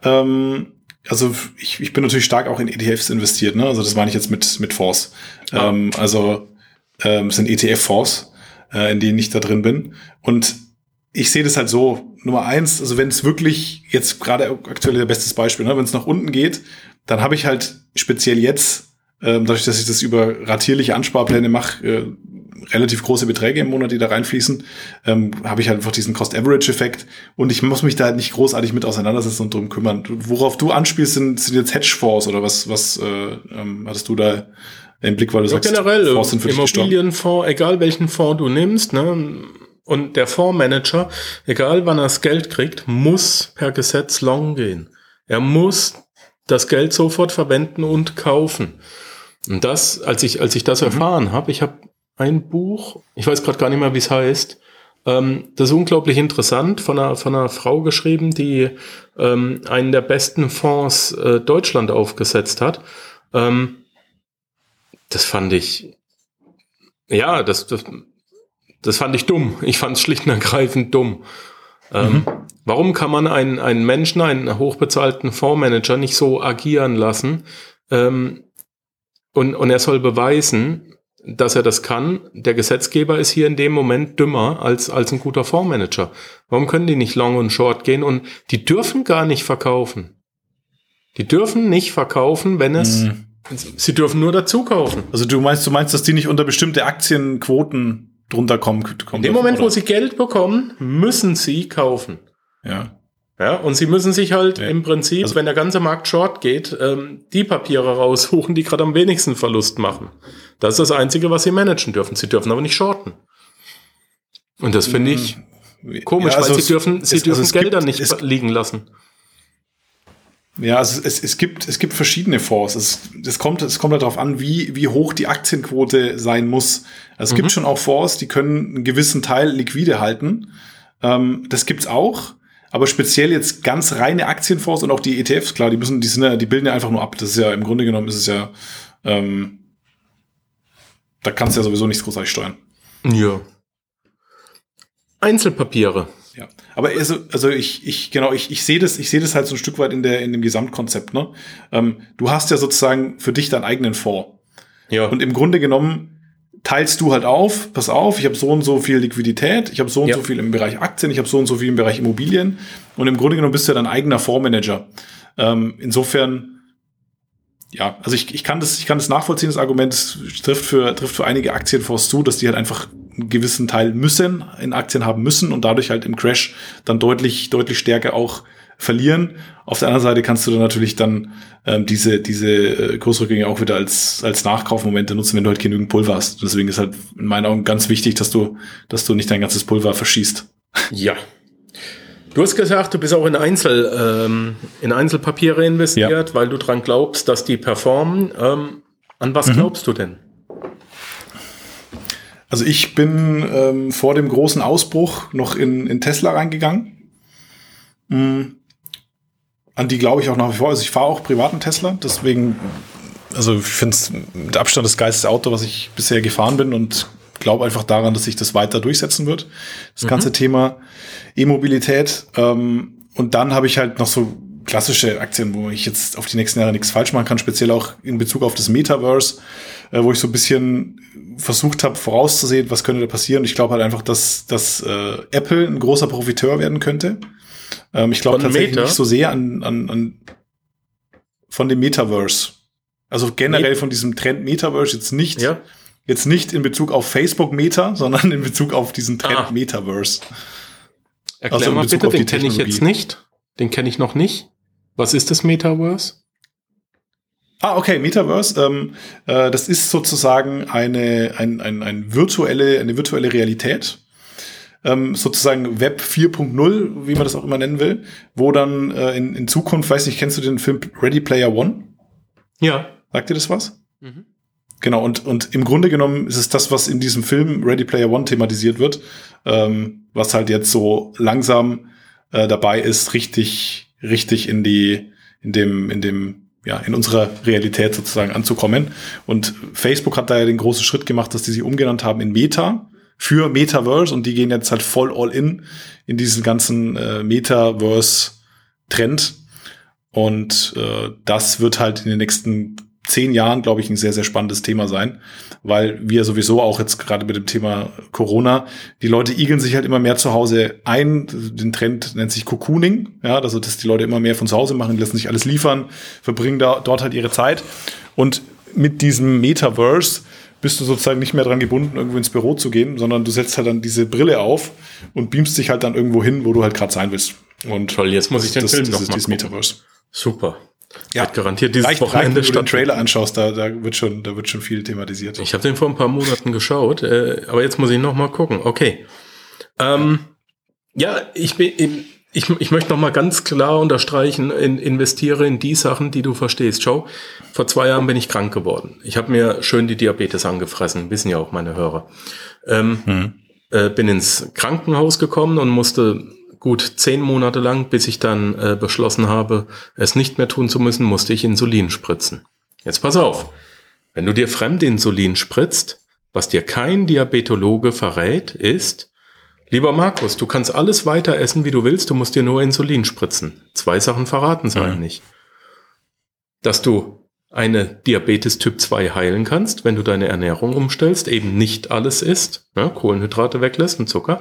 ähm, also ich, ich bin natürlich stark auch in ETFs investiert, ne? Also das meine ich jetzt mit, mit Fonds. Ah. Ähm, also ähm, sind ETF-Fonds, äh, in denen ich da drin bin. Und ich sehe das halt so, Nummer eins, also wenn es wirklich jetzt gerade aktuell der bestes Beispiel, ne, wenn es nach unten geht, dann habe ich halt speziell jetzt, ähm, dadurch, dass ich das über ratierliche Ansparpläne mache, äh, relativ große Beträge im Monat, die da reinfließen, ähm, habe ich halt einfach diesen Cost-Average-Effekt und ich muss mich da halt nicht großartig mit auseinandersetzen und drum kümmern. Worauf du anspielst, sind, sind jetzt Hedgefonds oder was, was äh, ähm, hattest du da im Blick, weil du ja, sagst, generell, Fonds sind für Immobilienfonds, egal welchen Fonds du nimmst, ne, und der Fondsmanager, egal wann er das Geld kriegt, muss per Gesetz long gehen. Er muss das Geld sofort verwenden und kaufen. Und das, als ich, als ich das mhm. erfahren habe, ich habe ein Buch, ich weiß gerade gar nicht mehr, wie es heißt, ähm, das ist unglaublich interessant, von einer, von einer Frau geschrieben, die ähm, einen der besten Fonds äh, Deutschland aufgesetzt hat. Ähm, das fand ich, ja, das, das, das fand ich dumm. Ich fand es schlicht und ergreifend dumm. Ähm, mhm. Warum kann man einen, einen Menschen, einen hochbezahlten Fondsmanager nicht so agieren lassen? Ähm, und, und er soll beweisen, dass er das kann. Der Gesetzgeber ist hier in dem Moment dümmer als, als ein guter Fondsmanager. Warum können die nicht long und short gehen? Und die dürfen gar nicht verkaufen. Die dürfen nicht verkaufen, wenn es, mhm. sie dürfen nur dazu kaufen. Also du meinst, du meinst, dass die nicht unter bestimmte Aktienquoten drunter kommen. kommen In dem Moment, oder? wo sie Geld bekommen, müssen sie kaufen. Ja. Ja, und sie müssen sich halt ja. im Prinzip, also, wenn der ganze Markt short geht, ähm, die Papiere raussuchen, die gerade am wenigsten Verlust machen. Das ist das Einzige, was sie managen dürfen. Sie dürfen aber nicht shorten. Und das finde ich mm, komisch, ja, also weil sie dürfen, sie es, dürfen also Gelder gibt, nicht es, liegen lassen. Ja, also es, es, gibt, es gibt verschiedene Fonds. Es, es kommt, es kommt darauf an, wie, wie hoch die Aktienquote sein muss. Also es mhm. gibt schon auch Fonds, die können einen gewissen Teil liquide halten. Ähm, das gibt's auch. Aber speziell jetzt ganz reine Aktienfonds und auch die ETFs, klar, die müssen, die sind ja, die bilden ja einfach nur ab. Das ist ja im Grunde genommen ist es ja, ähm, da kannst du ja sowieso nichts großartig steuern. Ja. Einzelpapiere. Ja, aber also, also ich, ich genau, ich, ich sehe das, ich sehe das halt so ein Stück weit in der in dem Gesamtkonzept. Ne, ähm, du hast ja sozusagen für dich deinen eigenen Fonds. Ja. Und im Grunde genommen teilst du halt auf, pass auf, ich habe so und so viel Liquidität, ich habe so und ja. so viel im Bereich Aktien, ich habe so und so viel im Bereich Immobilien und im Grunde genommen bist du ja dein eigener Fondsmanager. Ähm, insofern, ja, also ich, ich kann das, ich kann das nachvollziehen, das Argument das trifft für, trifft für einige Aktienfonds zu, dass die halt einfach einen gewissen Teil müssen, in Aktien haben müssen und dadurch halt im Crash dann deutlich, deutlich stärker auch verlieren. Auf der anderen Seite kannst du dann natürlich dann ähm, diese, diese äh, Kursrückgänge auch wieder als, als Nachkaufmomente nutzen, wenn du halt genügend Pulver hast. Deswegen ist halt in meinen Augen ganz wichtig, dass du, dass du nicht dein ganzes Pulver verschießt. Ja. Du hast gesagt, du bist auch in Einzel, ähm, in Einzelpapiere investiert, ja. weil du dran glaubst, dass die performen. Ähm, an was mhm. glaubst du denn? Also ich bin ähm, vor dem großen Ausbruch noch in, in Tesla reingegangen. Mhm an die glaube ich auch nach wie vor. Also ich fahre auch privaten Tesla, deswegen, also ich finde es mit Abstand das geilste Auto, was ich bisher gefahren bin und glaube einfach daran, dass sich das weiter durchsetzen wird. Das mhm. ganze Thema E-Mobilität. Ähm, und dann habe ich halt noch so klassische Aktien, wo ich jetzt auf die nächsten Jahre nichts falsch machen kann, speziell auch in Bezug auf das Metaverse, äh, wo ich so ein bisschen versucht habe vorauszusehen, was könnte da passieren. Ich glaube halt einfach, dass, dass äh, Apple ein großer Profiteur werden könnte. Ähm, ich glaube tatsächlich Meta? nicht so sehr an, an, an von dem Metaverse. Also generell Met von diesem Trend Metaverse jetzt nicht. Ja. Jetzt nicht in Bezug auf Facebook Meta, sondern in Bezug auf diesen Trend ah. Metaverse. Erklär also mal bitte, den kenne ich jetzt nicht. Den kenne ich noch nicht. Was ist das Metaverse? Ah, okay, Metaverse. Ähm, äh, das ist sozusagen eine, ein, ein, ein virtuelle, eine virtuelle Realität ähm, sozusagen Web 4.0, wie man das auch immer nennen will, wo dann äh, in, in Zukunft, weiß nicht, kennst du den Film Ready Player One? Ja. Sagt dir das was? Mhm. Genau, und, und im Grunde genommen ist es das, was in diesem Film Ready Player One thematisiert wird, ähm, was halt jetzt so langsam äh, dabei ist, richtig, richtig in die, in dem, in dem, ja, in unserer Realität sozusagen anzukommen. Und Facebook hat da ja den großen Schritt gemacht, dass die sich umgenannt haben in Meta für Metaverse und die gehen jetzt halt voll all in in diesen ganzen äh, Metaverse-Trend. Und äh, das wird halt in den nächsten zehn Jahren, glaube ich, ein sehr, sehr spannendes Thema sein, weil wir sowieso auch jetzt gerade mit dem Thema Corona, die Leute igeln sich halt immer mehr zu Hause ein. Den Trend nennt sich Cocooning, ja, also dass die Leute immer mehr von zu Hause machen, lassen sich alles liefern, verbringen da dort halt ihre Zeit. Und mit diesem Metaverse bist du sozusagen nicht mehr dran gebunden, irgendwo ins Büro zu gehen, sondern du setzt halt dann diese Brille auf und beamst dich halt dann irgendwo hin, wo du halt gerade sein willst. Und Toll, jetzt muss ich den das, Film das noch ist mal dieses gucken. Metaverse. Super. Ja, Wird garantiert dieses reicht, Wochenende wenn du den. Trailer anschaust, da, da wird schon, da wird schon viel thematisiert. Ich habe den vor ein paar Monaten geschaut, äh, aber jetzt muss ich noch mal gucken. Okay. Ähm, ja, ich bin, in- ich, ich möchte noch mal ganz klar unterstreichen: in, investiere in die Sachen, die du verstehst. Schau, vor zwei Jahren bin ich krank geworden. Ich habe mir schön die Diabetes angefressen, wissen ja auch meine Hörer. Ähm, äh, bin ins Krankenhaus gekommen und musste gut zehn Monate lang, bis ich dann äh, beschlossen habe, es nicht mehr tun zu müssen, musste ich Insulin spritzen. Jetzt pass auf. Wenn du dir Fremdinsulin spritzt, was dir kein Diabetologe verrät, ist, lieber Markus, du kannst alles weiter essen, wie du willst, du musst dir nur Insulin spritzen. Zwei Sachen verraten es einem nicht. Dass du eine Diabetes Typ 2 heilen kannst, wenn du deine Ernährung umstellst, eben nicht alles isst, ja, Kohlenhydrate weglässt und Zucker.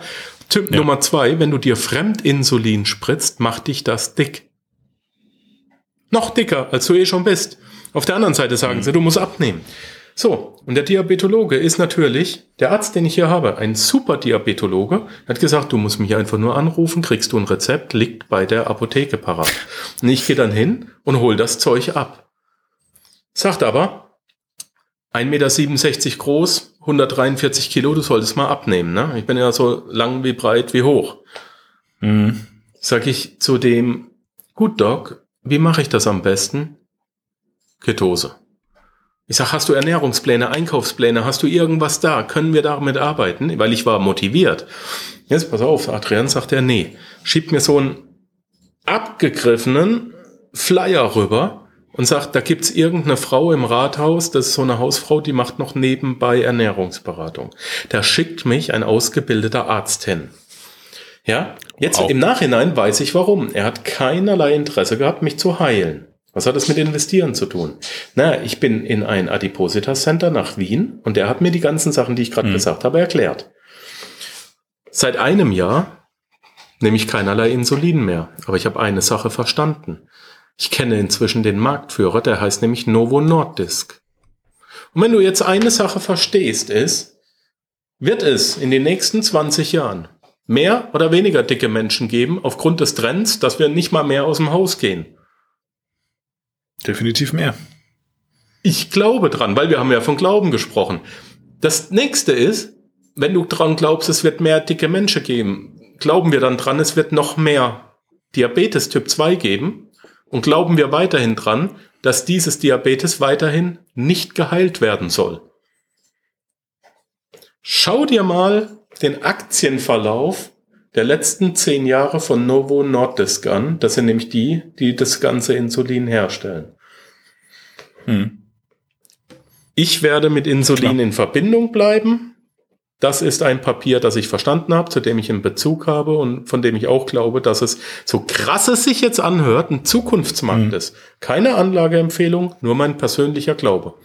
Typ Ja. Nummer zwei, wenn du dir Fremdinsulin spritzt, macht dich das dick. Noch dicker, als du eh schon bist. Auf der anderen Seite sagen sie, du musst abnehmen. So, und der Diabetologe ist natürlich, der Arzt, den ich hier habe, ein super Diabetologe, hat gesagt, du musst mich einfach nur anrufen, kriegst du ein Rezept, liegt bei der Apotheke parat. Und ich gehe dann hin und hol das Zeug ab. Sagt aber, 1,67 Meter groß, 143 Kilo, du solltest mal abnehmen. Ne? Ich bin ja so lang wie breit wie hoch. Mhm. Sag ich zu dem, gut Doc, wie mache ich das am besten? Ketose. Ich sag, hast du Ernährungspläne, Einkaufspläne, hast du irgendwas da? Können wir damit arbeiten? Weil ich war motiviert. Jetzt pass auf, Adrian sagt er, nee, schiebt mir so einen abgegriffenen Flyer rüber und sagt, da gibt's irgendeine Frau im Rathaus, das ist so eine Hausfrau, die macht noch nebenbei Ernährungsberatung. Da schickt mich ein ausgebildeter Arzt hin. Ja, jetzt Wow. im Nachhinein weiß ich warum. Er hat keinerlei Interesse gehabt, mich zu heilen. Was hat das mit Investieren zu tun? Na, ich bin in ein Adipositas Center nach Wien und der hat mir die ganzen Sachen, die ich gerade gesagt habe, erklärt. Seit einem Jahr nehme ich keinerlei Insulin mehr, aber ich habe eine Sache verstanden. Ich kenne inzwischen den Marktführer, der heißt nämlich Novo Nordisk. Und wenn du jetzt eine Sache verstehst, ist, wird es in den nächsten 20 Jahren mehr oder weniger dicke Menschen geben, aufgrund des Trends, dass wir nicht mal mehr aus dem Haus gehen. Definitiv mehr. Ich glaube dran, weil wir haben ja von Glauben gesprochen. Das nächste ist, wenn du dran glaubst, es wird mehr dicke Menschen geben, glauben wir dann dran, es wird noch mehr Diabetes Typ 2 geben und glauben wir weiterhin dran, dass dieses Diabetes weiterhin nicht geheilt werden soll. Schau dir mal den Aktienverlauf der letzten zehn Jahre von Novo Nordisk an. Das sind nämlich die, die das ganze Insulin herstellen. Mhm. Ich werde mit Insulin Klar. in Verbindung bleiben. Das ist ein Papier, das ich verstanden habe, zu dem ich einen Bezug habe und von dem ich auch glaube, dass es, so krass es sich jetzt anhört, ein Zukunftsmarkt Mhm. ist. Keine Anlageempfehlung, nur mein persönlicher Glaube.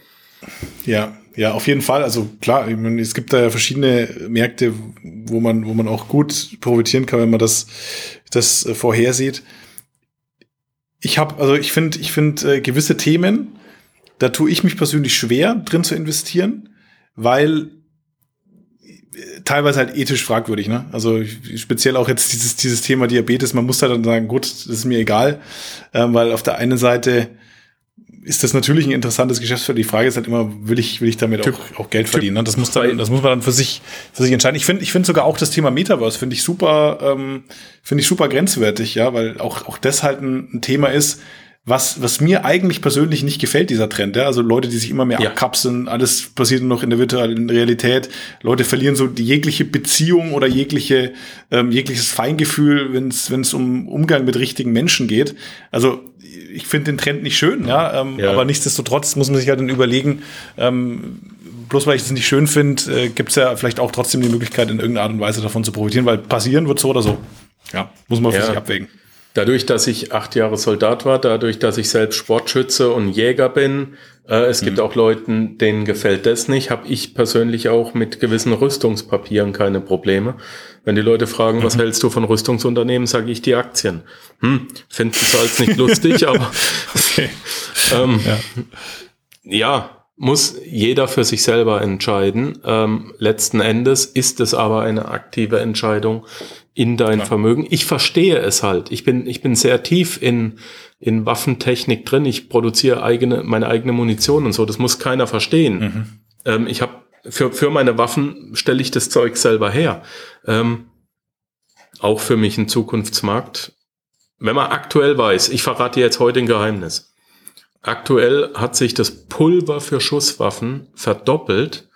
Ja, ja, auf jeden Fall. Also klar, meine, es gibt da ja verschiedene Märkte, wo man, wo man auch gut profitieren kann, wenn man das, das äh, vorhersieht. Ich habe, also ich finde, ich finde äh, gewisse Themen, da tue ich mich persönlich schwer, drin zu investieren, weil teilweise halt ethisch fragwürdig, ne? Also speziell auch jetzt dieses, dieses Thema Diabetes, man muss da dann sagen, gut, das ist mir egal, ähm, weil auf der einen Seite ist das natürlich ein interessantes Geschäftsfeld. Die Frage ist halt immer, will ich, will ich damit Typ- auch, auch Geld verdienen? Ne? Das muss dann, das muss man dann für sich, für sich entscheiden. Ich finde, ich finde sogar auch das Thema Metaverse finde ich super, ähm, finde ich super grenzwertig, ja, weil auch, auch das halt ein, ein Thema ist, was, was mir eigentlich persönlich nicht gefällt, dieser Trend. Ja? Also Leute, die sich immer mehr Ja. abkapseln, alles passiert nur noch in der virtuellen Realität. Leute verlieren so die jegliche Beziehung oder jegliche, ähm, jegliches Feingefühl, wenn es um Umgang mit richtigen Menschen geht. Also ich finde den Trend nicht schön, ja, ähm, Ja. aber nichtsdestotrotz muss man sich halt dann überlegen, ähm, bloß weil ich es nicht schön finde, äh, gibt es ja vielleicht auch trotzdem die Möglichkeit, in irgendeiner Art und Weise davon zu profitieren, weil passieren wird so oder so. Ja, muss man für Ja. sich abwägen. Dadurch, dass ich acht Jahre Soldat war, dadurch, dass ich selbst Sportschütze und Jäger bin, äh, es gibt auch Leuten, denen gefällt das nicht, habe ich persönlich auch mit gewissen Rüstungspapieren keine Probleme. Wenn die Leute fragen, was hältst du von Rüstungsunternehmen, sage ich die Aktien. Hm, finden es als nicht lustig, aber Okay. ähm, Ja. ja, muss jeder für sich selber entscheiden. Ähm, letzten Endes ist es aber eine aktive Entscheidung in dein ja. Vermögen. Ich verstehe es halt. Ich bin, ich bin sehr tief in, in Waffentechnik drin. Ich produziere eigene, meine eigene Munition und so. Das muss keiner verstehen. Mhm. Ähm, ich habe für, für meine Waffen stelle ich das Zeug selber her. Ähm, auch für mich ein Zukunftsmarkt. Wenn man aktuell weiß, ich verrate jetzt heute ein Geheimnis. Aktuell hat sich das Pulver für Schusswaffen verdoppelt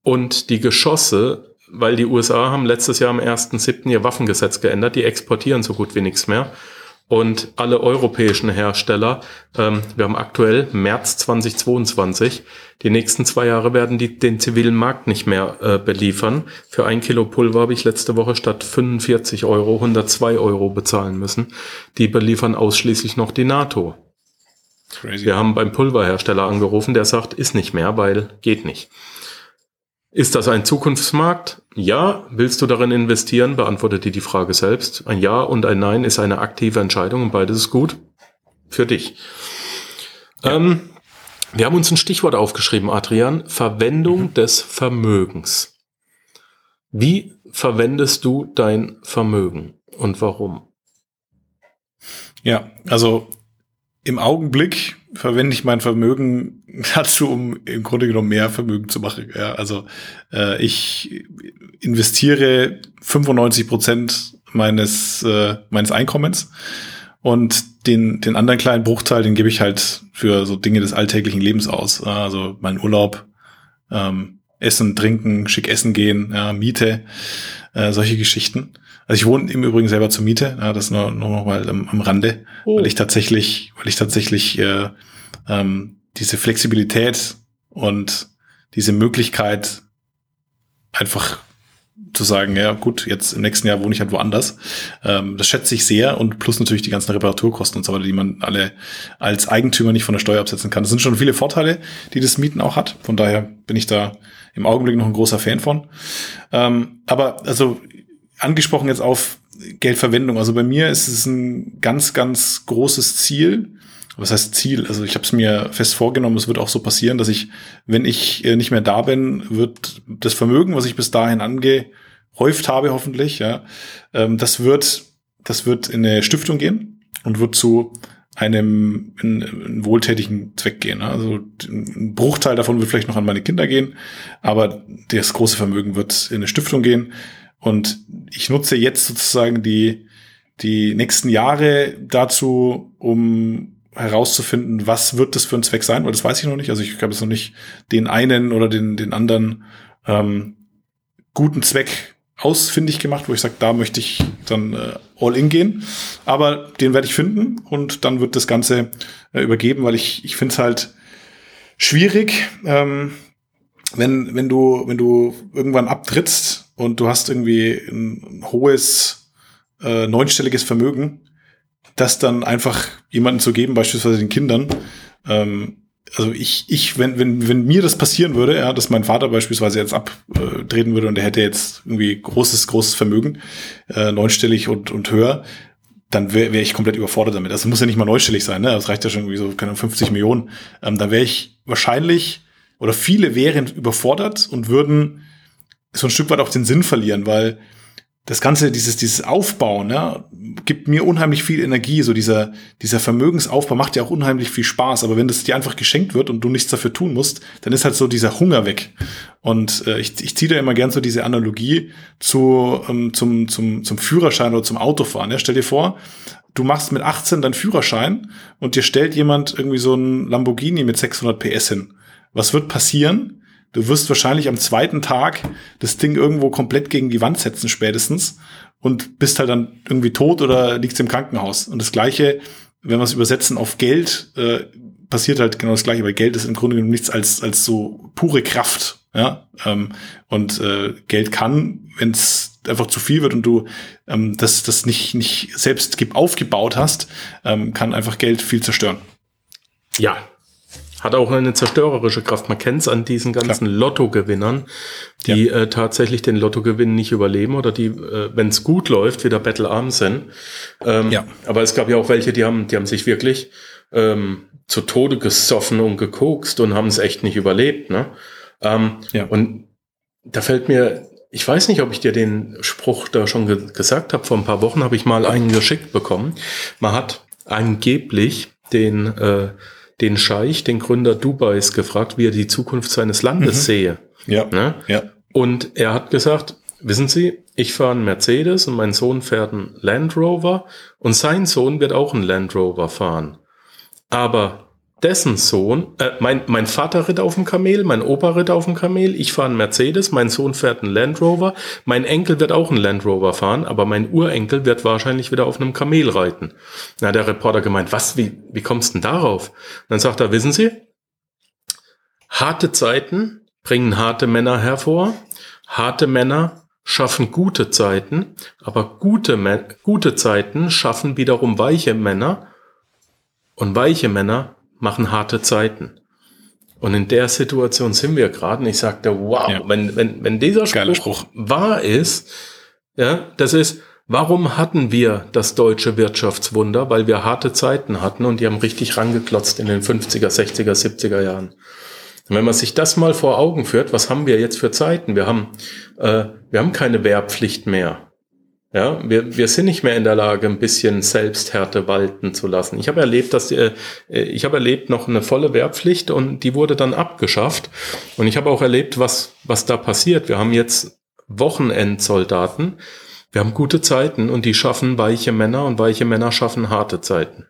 und die Geschosse, weil die USA haben letztes Jahr am 1.7. ihr Waffengesetz geändert, die exportieren so gut wie nichts mehr. Und alle europäischen Hersteller, ähm, wir haben aktuell März 2022, die nächsten zwei Jahre werden die den zivilen Markt nicht mehr äh, beliefern. Für ein Kilo Pulver habe ich letzte Woche statt 45 Euro 102 Euro bezahlen müssen. Die beliefern ausschließlich noch die NATO. Crazy. Wir haben beim Pulverhersteller angerufen, der sagt, ist nicht mehr, weil geht nicht. Ist das ein Zukunftsmarkt? Ja. Willst du darin investieren? Beantwortet dir die Frage selbst. Ein Ja und ein Nein ist eine aktive Entscheidung und beides ist gut für dich. Ja. Ähm, wir haben uns ein Stichwort aufgeschrieben, Adrian. Verwendung mhm. des Vermögens. Wie verwendest du dein Vermögen und warum? Ja, also im Augenblick verwende ich mein Vermögen dazu, um im Grunde genommen mehr Vermögen zu machen. Ja, also äh, ich investiere 95 Prozent meines äh, meines Einkommens und den den anderen kleinen Bruchteil, den gebe ich halt für so Dinge des alltäglichen Lebens aus. Also mein Urlaub, ähm, Essen, Trinken, schick essen gehen, ja, Miete, äh, solche Geschichten. Also ich wohne im Übrigen selber zur Miete, ja, das nur, nur noch mal am, am Rande, oh. weil ich tatsächlich, weil ich tatsächlich äh, ähm, diese Flexibilität und diese Möglichkeit einfach zu sagen, ja gut, jetzt im nächsten Jahr wohne ich halt woanders. Ähm, das schätze ich sehr und plus natürlich die ganzen Reparaturkosten und so weiter, die man alle als Eigentümer nicht von der Steuer absetzen kann. Das sind schon viele Vorteile, die das Mieten auch hat. Von daher bin ich da im Augenblick noch ein großer Fan von. Ähm, aber also angesprochen jetzt auf Geldverwendung. Also bei mir ist es ein ganz, ganz großes Ziel. Was heißt Ziel? Also ich habe es mir fest vorgenommen, es wird auch so passieren, dass ich, wenn ich äh, nicht mehr da bin, wird das Vermögen, was ich bis dahin angehäuft habe, hoffentlich, ja, ähm, das wird, das wird in eine Stiftung gehen und wird zu einem in, in wohltätigen Zweck gehen. Also ein Bruchteil davon wird vielleicht noch an meine Kinder gehen, aber das große Vermögen wird in eine Stiftung gehen. Und ich nutze jetzt sozusagen die, die nächsten Jahre dazu, um herauszufinden, was wird das für ein Zweck sein, weil das weiß ich noch nicht. Also ich habe jetzt noch nicht den einen oder den, den anderen ähm, guten Zweck ausfindig gemacht, wo ich sage, da möchte ich dann äh, all in gehen. Aber den werde ich finden und dann wird das Ganze äh, übergeben, weil ich, ich finde es halt schwierig, ähm, wenn, wenn du, wenn du irgendwann abtrittst und du hast irgendwie ein hohes äh, neunstelliges Vermögen, das dann einfach jemanden zu geben, beispielsweise den Kindern. Ähm, also ich, ich, wenn, wenn, wenn mir das passieren würde, ja, dass mein Vater beispielsweise jetzt abtreten würde und er hätte jetzt irgendwie großes, großes Vermögen, äh, neunstellig und, und höher, dann wäre wär ich komplett überfordert damit. Das muss ja nicht mal neunstellig sein, ne? Das reicht ja schon irgendwie so, keine 50 Millionen. Ähm, da wäre ich wahrscheinlich, oder viele wären überfordert und würden so ein Stück weit auch den Sinn verlieren, weil das Ganze, dieses, dieses Aufbauen, ja, gibt mir unheimlich viel Energie. So dieser, dieser Vermögensaufbau macht ja auch unheimlich viel Spaß. Aber wenn das dir einfach geschenkt wird und du nichts dafür tun musst, dann ist halt so dieser Hunger weg. Und äh, ich, ich ziehe da immer gern so diese Analogie zu, ähm, zum, zum, zum Führerschein oder zum Autofahren. Ja, stell dir vor, du machst mit 18 deinen Führerschein und dir stellt jemand irgendwie so ein Lamborghini mit 600 PS hin. Was wird passieren? Du wirst wahrscheinlich am zweiten Tag das Ding irgendwo komplett gegen die Wand setzen, spätestens, und bist halt dann irgendwie tot oder liegst im Krankenhaus. Und das Gleiche, wenn wir es übersetzen auf Geld, äh, passiert halt genau das Gleiche, weil Geld ist im Grunde genommen nichts als, als so pure Kraft. Ja, ähm, und äh, Geld kann, wenn es einfach zu viel wird und du ähm, das, das nicht, nicht selbst aufgebaut hast, ähm, kann einfach Geld viel zerstören. Ja, Hat auch eine zerstörerische Kraft. Man kennt es an diesen ganzen Lottogewinnern, die ja. äh, tatsächlich den Lottogewinn nicht überleben oder die, äh, wenn es gut läuft, wieder bettelarm sind. Ähm, ja. Aber es gab ja auch welche, die haben, die haben sich wirklich ähm, zu Tode gesoffen und gekokst und haben es echt nicht überlebt. Ne? Ähm, ja. Und da fällt mir, ich weiß nicht, ob ich dir den Spruch da schon ge gesagt habe. Vor ein paar Wochen habe ich mal einen geschickt bekommen. Man hat angeblich den äh, den Scheich, den Gründer Dubais, gefragt, wie er die Zukunft seines Landes mhm. sehe. Ja. Ne? ja. Und er hat gesagt, wissen Sie, ich fahre einen Mercedes und mein Sohn fährt einen Land Rover und sein Sohn wird auch einen Land Rover fahren. Aber dessen Sohn, äh, mein, mein Vater ritt auf dem Kamel, mein Opa ritt auf dem Kamel, ich fahre einen Mercedes, mein Sohn fährt einen Land Rover, mein Enkel wird auch einen Land Rover fahren, aber mein Urenkel wird wahrscheinlich wieder auf einem Kamel reiten. Na, der Reporter gemeint, was, wie, wie kommst du denn darauf? Und dann sagt er, wissen Sie, harte Zeiten bringen harte Männer hervor, harte Männer schaffen gute Zeiten, aber gute, gute Zeiten schaffen wiederum weiche Männer und weiche Männer machen harte Zeiten. Und in der Situation sind wir gerade. Und ich sagte, wow, ja. wenn, wenn, wenn dieser Spruch, Spruch, wahr ist, ja, das ist, warum hatten wir das deutsche Wirtschaftswunder? Weil wir harte Zeiten hatten und die haben richtig rangeklotzt in den 50er, 60er, 70er Jahren. Und wenn man sich das mal vor Augen führt, was haben wir jetzt für Zeiten? Wir haben, äh, wir haben keine Wehrpflicht mehr. Ja, wir, wir sind nicht mehr in der Lage, ein bisschen Selbsthärte walten zu lassen. Ich habe erlebt, dass äh, ich habe erlebt noch eine volle Wehrpflicht und die wurde dann abgeschafft. Und ich habe auch erlebt, was was da passiert. Wir haben jetzt Wochenendsoldaten. Wir haben gute Zeiten und die schaffen weiche Männer und weiche Männer schaffen harte Zeiten.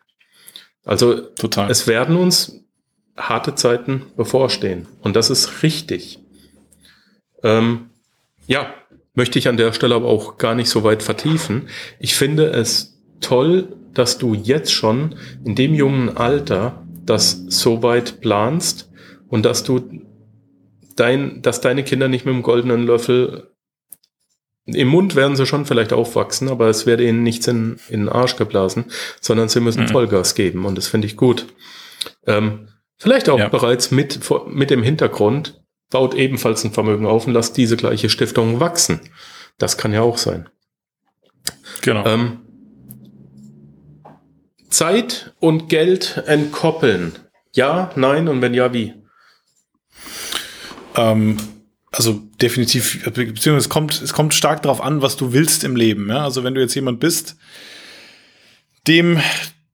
Also Total. es werden uns harte Zeiten bevorstehen und das ist richtig. Ähm, ja, möchte ich an der Stelle aber auch gar nicht so weit vertiefen. Ich finde es toll, dass du jetzt schon in dem jungen Alter das so weit planst und dass du dein, dass deine Kinder nicht mit dem goldenen Löffel im Mund werden sie schon vielleicht aufwachsen, aber es werde ihnen nichts in, in den Arsch geblasen, sondern sie müssen mhm. Vollgas geben und das finde ich gut. Ähm, vielleicht auch ja. bereits mit, mit dem Hintergrund, baut ebenfalls ein Vermögen auf und lasst diese gleiche Stiftung wachsen. Das kann ja auch sein. Genau. Ähm, Zeit und Geld entkoppeln. Ja, nein und wenn ja, wie? Ähm, also definitiv, beziehungsweise es kommt, es kommt stark darauf an, was du willst im Leben. Ja? Also wenn du jetzt jemand bist, dem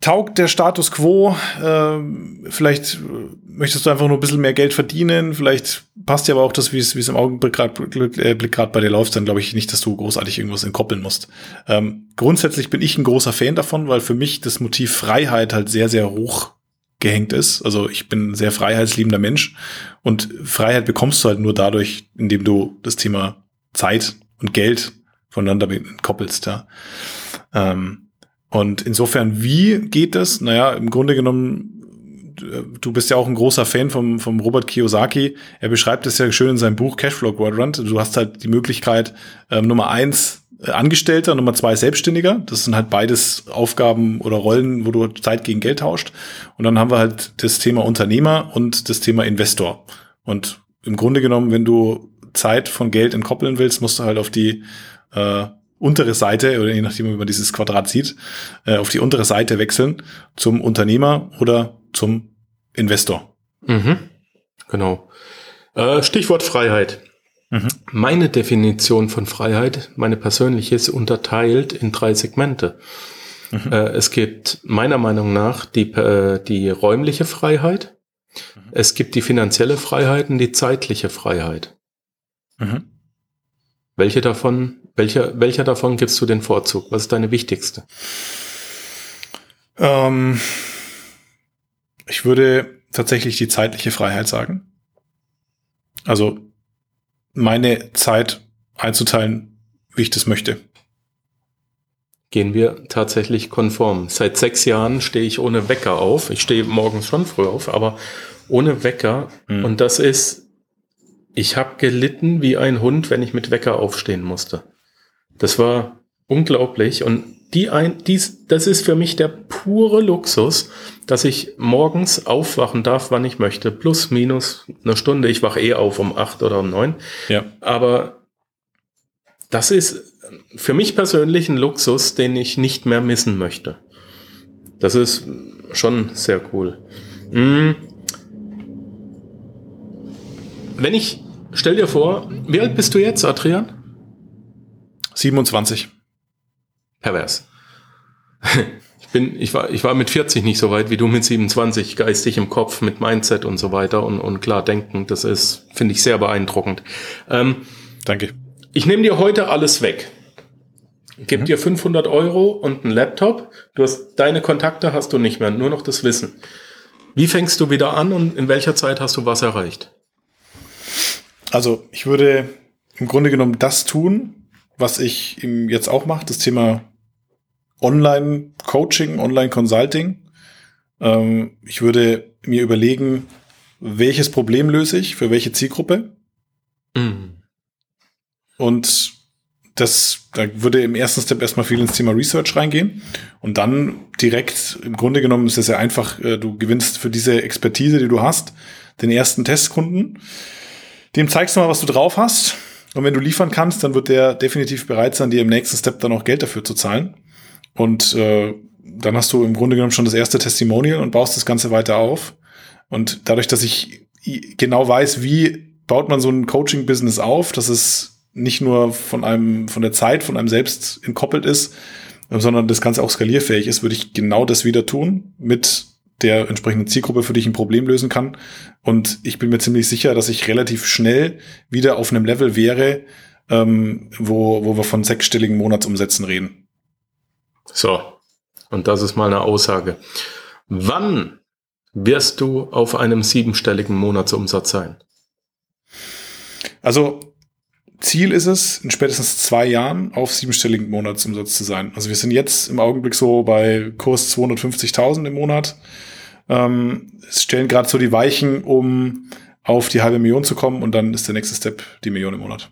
taugt der Status quo, äh, vielleicht möchtest du einfach nur ein bisschen mehr Geld verdienen, vielleicht passt dir aber auch das, wie es, wie es im Augenblick gerade äh, bei dir läuft, dann glaube ich nicht, dass du großartig irgendwas entkoppeln musst. Ähm, grundsätzlich bin ich ein großer Fan davon, weil für mich das Motiv Freiheit halt sehr, sehr hoch gehängt ist. Also ich bin ein sehr freiheitsliebender Mensch und Freiheit bekommst du halt nur dadurch, indem du das Thema Zeit und Geld voneinander koppelst, ja. Ähm, und insofern, wie geht das? Naja, im Grunde genommen du bist ja auch ein großer Fan vom, vom Robert Kiyosaki. Er beschreibt es ja schön in seinem Buch Cashflow Quadrant. Du hast halt die Möglichkeit, ähm, Nummer eins äh, Angestellter, Nummer zwei Selbstständiger. Das sind halt beides Aufgaben oder Rollen, wo du Zeit gegen Geld tauscht. Und dann haben wir halt das Thema Unternehmer und das Thema Investor. Und im Grunde genommen, wenn du Zeit von Geld entkoppeln willst, musst du halt auf die äh, untere Seite, oder je nachdem, wie man dieses Quadrat sieht, äh, auf die untere Seite wechseln zum Unternehmer oder zum Investor. Mhm. Genau. Äh, Stichwort Freiheit. Mhm. Meine Definition von Freiheit, meine persönliche, ist unterteilt in drei Segmente. Mhm. Äh, es gibt meiner Meinung nach die, äh, die räumliche Freiheit, mhm. es gibt die finanzielle Freiheit und die zeitliche Freiheit. Mhm. Welche davon, welcher, welcher davon gibst du den Vorzug? Was ist deine wichtigste? Ähm, ich würde tatsächlich die zeitliche Freiheit sagen. Also meine Zeit einzuteilen, wie ich das möchte. Gehen wir tatsächlich konform. Seit sechs Jahren stehe ich ohne Wecker auf. Ich stehe morgens schon früh auf, aber ohne Wecker. Mhm. Und das ist, ich habe gelitten wie ein Hund, wenn ich mit Wecker aufstehen musste. Das war unglaublich und die ein, dies, das ist für mich der pure Luxus, dass ich morgens aufwachen darf, wann ich möchte. Plus, minus eine Stunde. Ich wache eh auf um acht oder um neun. Ja. Aber das ist für mich persönlich ein Luxus, den ich nicht mehr missen möchte. Das ist schon sehr cool. Hm. Wenn ich, stell dir vor, wie alt bist du jetzt, Adrian? 27. Pervers. Ich bin, ich war, ich war mit 40 nicht so weit wie du mit 27, geistig im Kopf, mit Mindset und so weiter und, und klar denken. Das ist, finde ich, sehr beeindruckend. Ähm, Danke. ich nehme dir heute alles weg. Gib dir 500 Euro und einen Laptop. Du hast deine Kontakte hast du nicht mehr, nur noch das Wissen. Wie fängst du wieder an und in welcher Zeit hast du was erreicht? Also ich würde im Grunde genommen das tun, was ich ihm jetzt auch mache, das Thema Online-Coaching, Online-Consulting. Ähm, ich würde mir überlegen, welches Problem löse ich, für welche Zielgruppe. Mhm. Und das, da würde im ersten Step erstmal viel ins Thema Research reingehen. Und dann direkt, im Grunde genommen ist es ja einfach, äh, du gewinnst für diese Expertise, die du hast, den ersten Testkunden. Dem zeigst du mal, was du drauf hast. Und wenn du liefern kannst, dann wird der definitiv bereit sein, dir im nächsten Step dann auch Geld dafür zu zahlen. Und äh, dann hast du im Grunde genommen schon das erste Testimonial und baust das Ganze weiter auf. Und dadurch, dass ich genau weiß, wie baut man so ein Coaching-Business auf, dass es nicht nur von einem, von der Zeit, von einem selbst entkoppelt ist, sondern das Ganze auch skalierfähig ist, würde ich genau das wieder tun mit der entsprechenden Zielgruppe, für die ich ein Problem lösen kann. Und ich bin mir ziemlich sicher, dass ich relativ schnell wieder auf einem Level wäre, ähm, wo, wo wir von sechsstelligen Monatsumsätzen reden. So. Und das ist mal eine Aussage. Wann wirst du auf einem siebenstelligen Monatsumsatz sein? Also Ziel ist es, in spätestens zwei Jahren auf siebenstelligen Monatsumsatz zu sein. Also wir sind jetzt im Augenblick so bei Kurs 250.000 im Monat. Ähm, es stellen gerade so die Weichen, um auf die halbe Million zu kommen und dann ist der nächste Step die Million im Monat.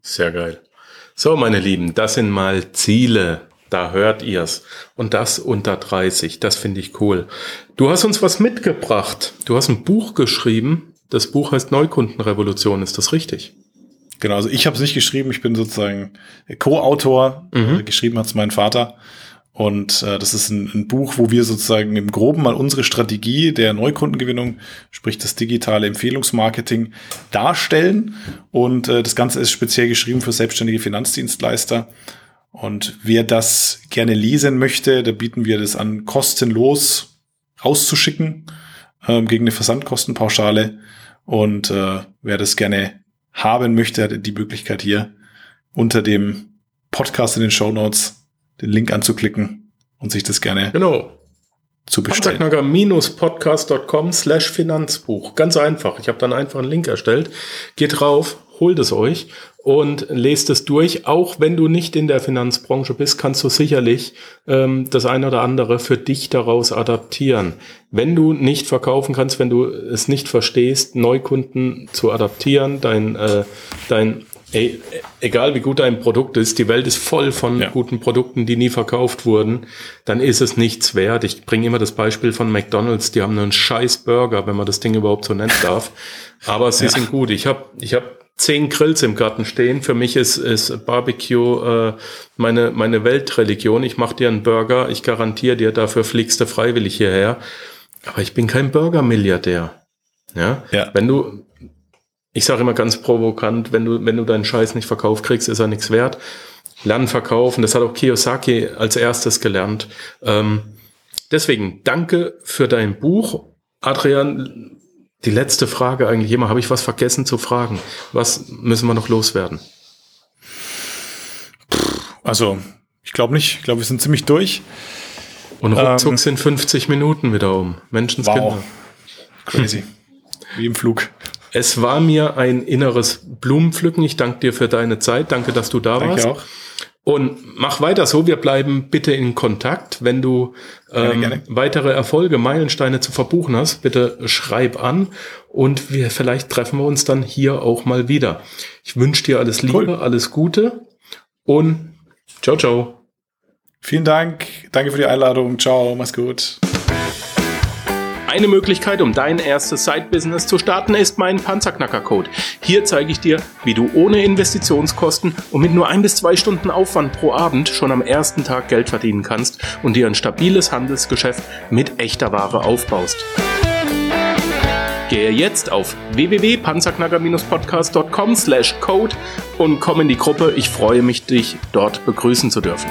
Sehr geil. So, meine Lieben, das sind mal Ziele. Da hört ihr's. Und das unter 30. Das finde ich cool. Du hast uns was mitgebracht. Du hast ein Buch geschrieben. Das Buch heißt Neukundenrevolution. Ist das richtig? Genau, also ich habe es nicht geschrieben. Ich bin sozusagen Co-Autor. Mhm. Äh, geschrieben hat es mein Vater. Und äh, das ist ein, ein Buch, wo wir sozusagen im Groben mal unsere Strategie der Neukundengewinnung, sprich das digitale Empfehlungsmarketing, darstellen. Und äh, das Ganze ist speziell geschrieben für selbstständige Finanzdienstleister. Und wer das gerne lesen möchte, da bieten wir das an, kostenlos rauszuschicken ähm, gegen eine Versandkostenpauschale. Und äh, wer das gerne haben möchte, hat die Möglichkeit hier unter dem Podcast in den Show Notes den Link anzuklicken und sich das gerne Genau. zu bestellen. Panzerknacker-podcast.com slash Finanzbuch. Ganz einfach. Ich habe dann einfach einen Link erstellt. Geht drauf, holt es euch und lest es durch. Auch wenn du nicht in der Finanzbranche bist, kannst du sicherlich ähm, das eine oder andere für dich daraus adaptieren. Wenn du nicht verkaufen kannst, wenn du es nicht verstehst, Neukunden zu adaptieren, dein, äh, dein Ey, egal wie gut dein Produkt ist, die Welt ist voll von Ja. guten Produkten, die nie verkauft wurden, dann ist es nichts wert. Ich bringe immer das Beispiel von McDonald's, die haben einen scheiß Burger, wenn man das Ding überhaupt so nennen darf. Aber sie sind gut. Ich habe ich hab zehn Grills im Garten stehen. Für mich ist, ist Barbecue äh, meine, meine Weltreligion. Ich mache dir einen Burger, ich garantiere dir, dafür fliegst du freiwillig hierher. Aber ich bin kein Burger-Milliardär. Ja? Ja. Wenn du, ich sage immer ganz provokant, wenn du, wenn du deinen Scheiß nicht verkauft kriegst, ist er nichts wert. Lernen verkaufen, das hat auch Kiyosaki als erstes gelernt. Ähm, deswegen danke für dein Buch. Adrian, die letzte Frage eigentlich immer, habe ich was vergessen zu fragen? Was müssen wir noch loswerden? Also, ich glaube nicht. Ich glaube, wir sind ziemlich durch. Und ruckzuck Ähm, sind 50 Minuten wieder um. Menschenskinder. Wow. Crazy. Wie im Flug. Es war mir ein inneres Blumenpflücken. Ich danke dir für deine Zeit. Danke, dass du da warst. Danke auch. Und mach weiter so. Wir bleiben bitte in Kontakt. Wenn du ähm, gerne. weitere Erfolge, Meilensteine zu verbuchen hast, bitte schreib an und wir vielleicht treffen wir uns dann hier auch mal wieder. Ich wünsche dir alles Liebe, Cool. alles Gute und ciao, ciao. Vielen Dank. Danke für die Einladung. Ciao. Mach's gut. Eine Möglichkeit, um dein erstes Side-Business zu starten, ist mein Panzerknacker-Code. Hier zeige ich dir, wie du ohne Investitionskosten und mit nur ein bis zwei Stunden Aufwand pro Abend schon am ersten Tag Geld verdienen kannst und dir ein stabiles Handelsgeschäft mit echter Ware aufbaust. Gehe jetzt auf www.panzerknacker-podcast.com slash code und komm in die Gruppe. Ich freue mich, dich dort begrüßen zu dürfen.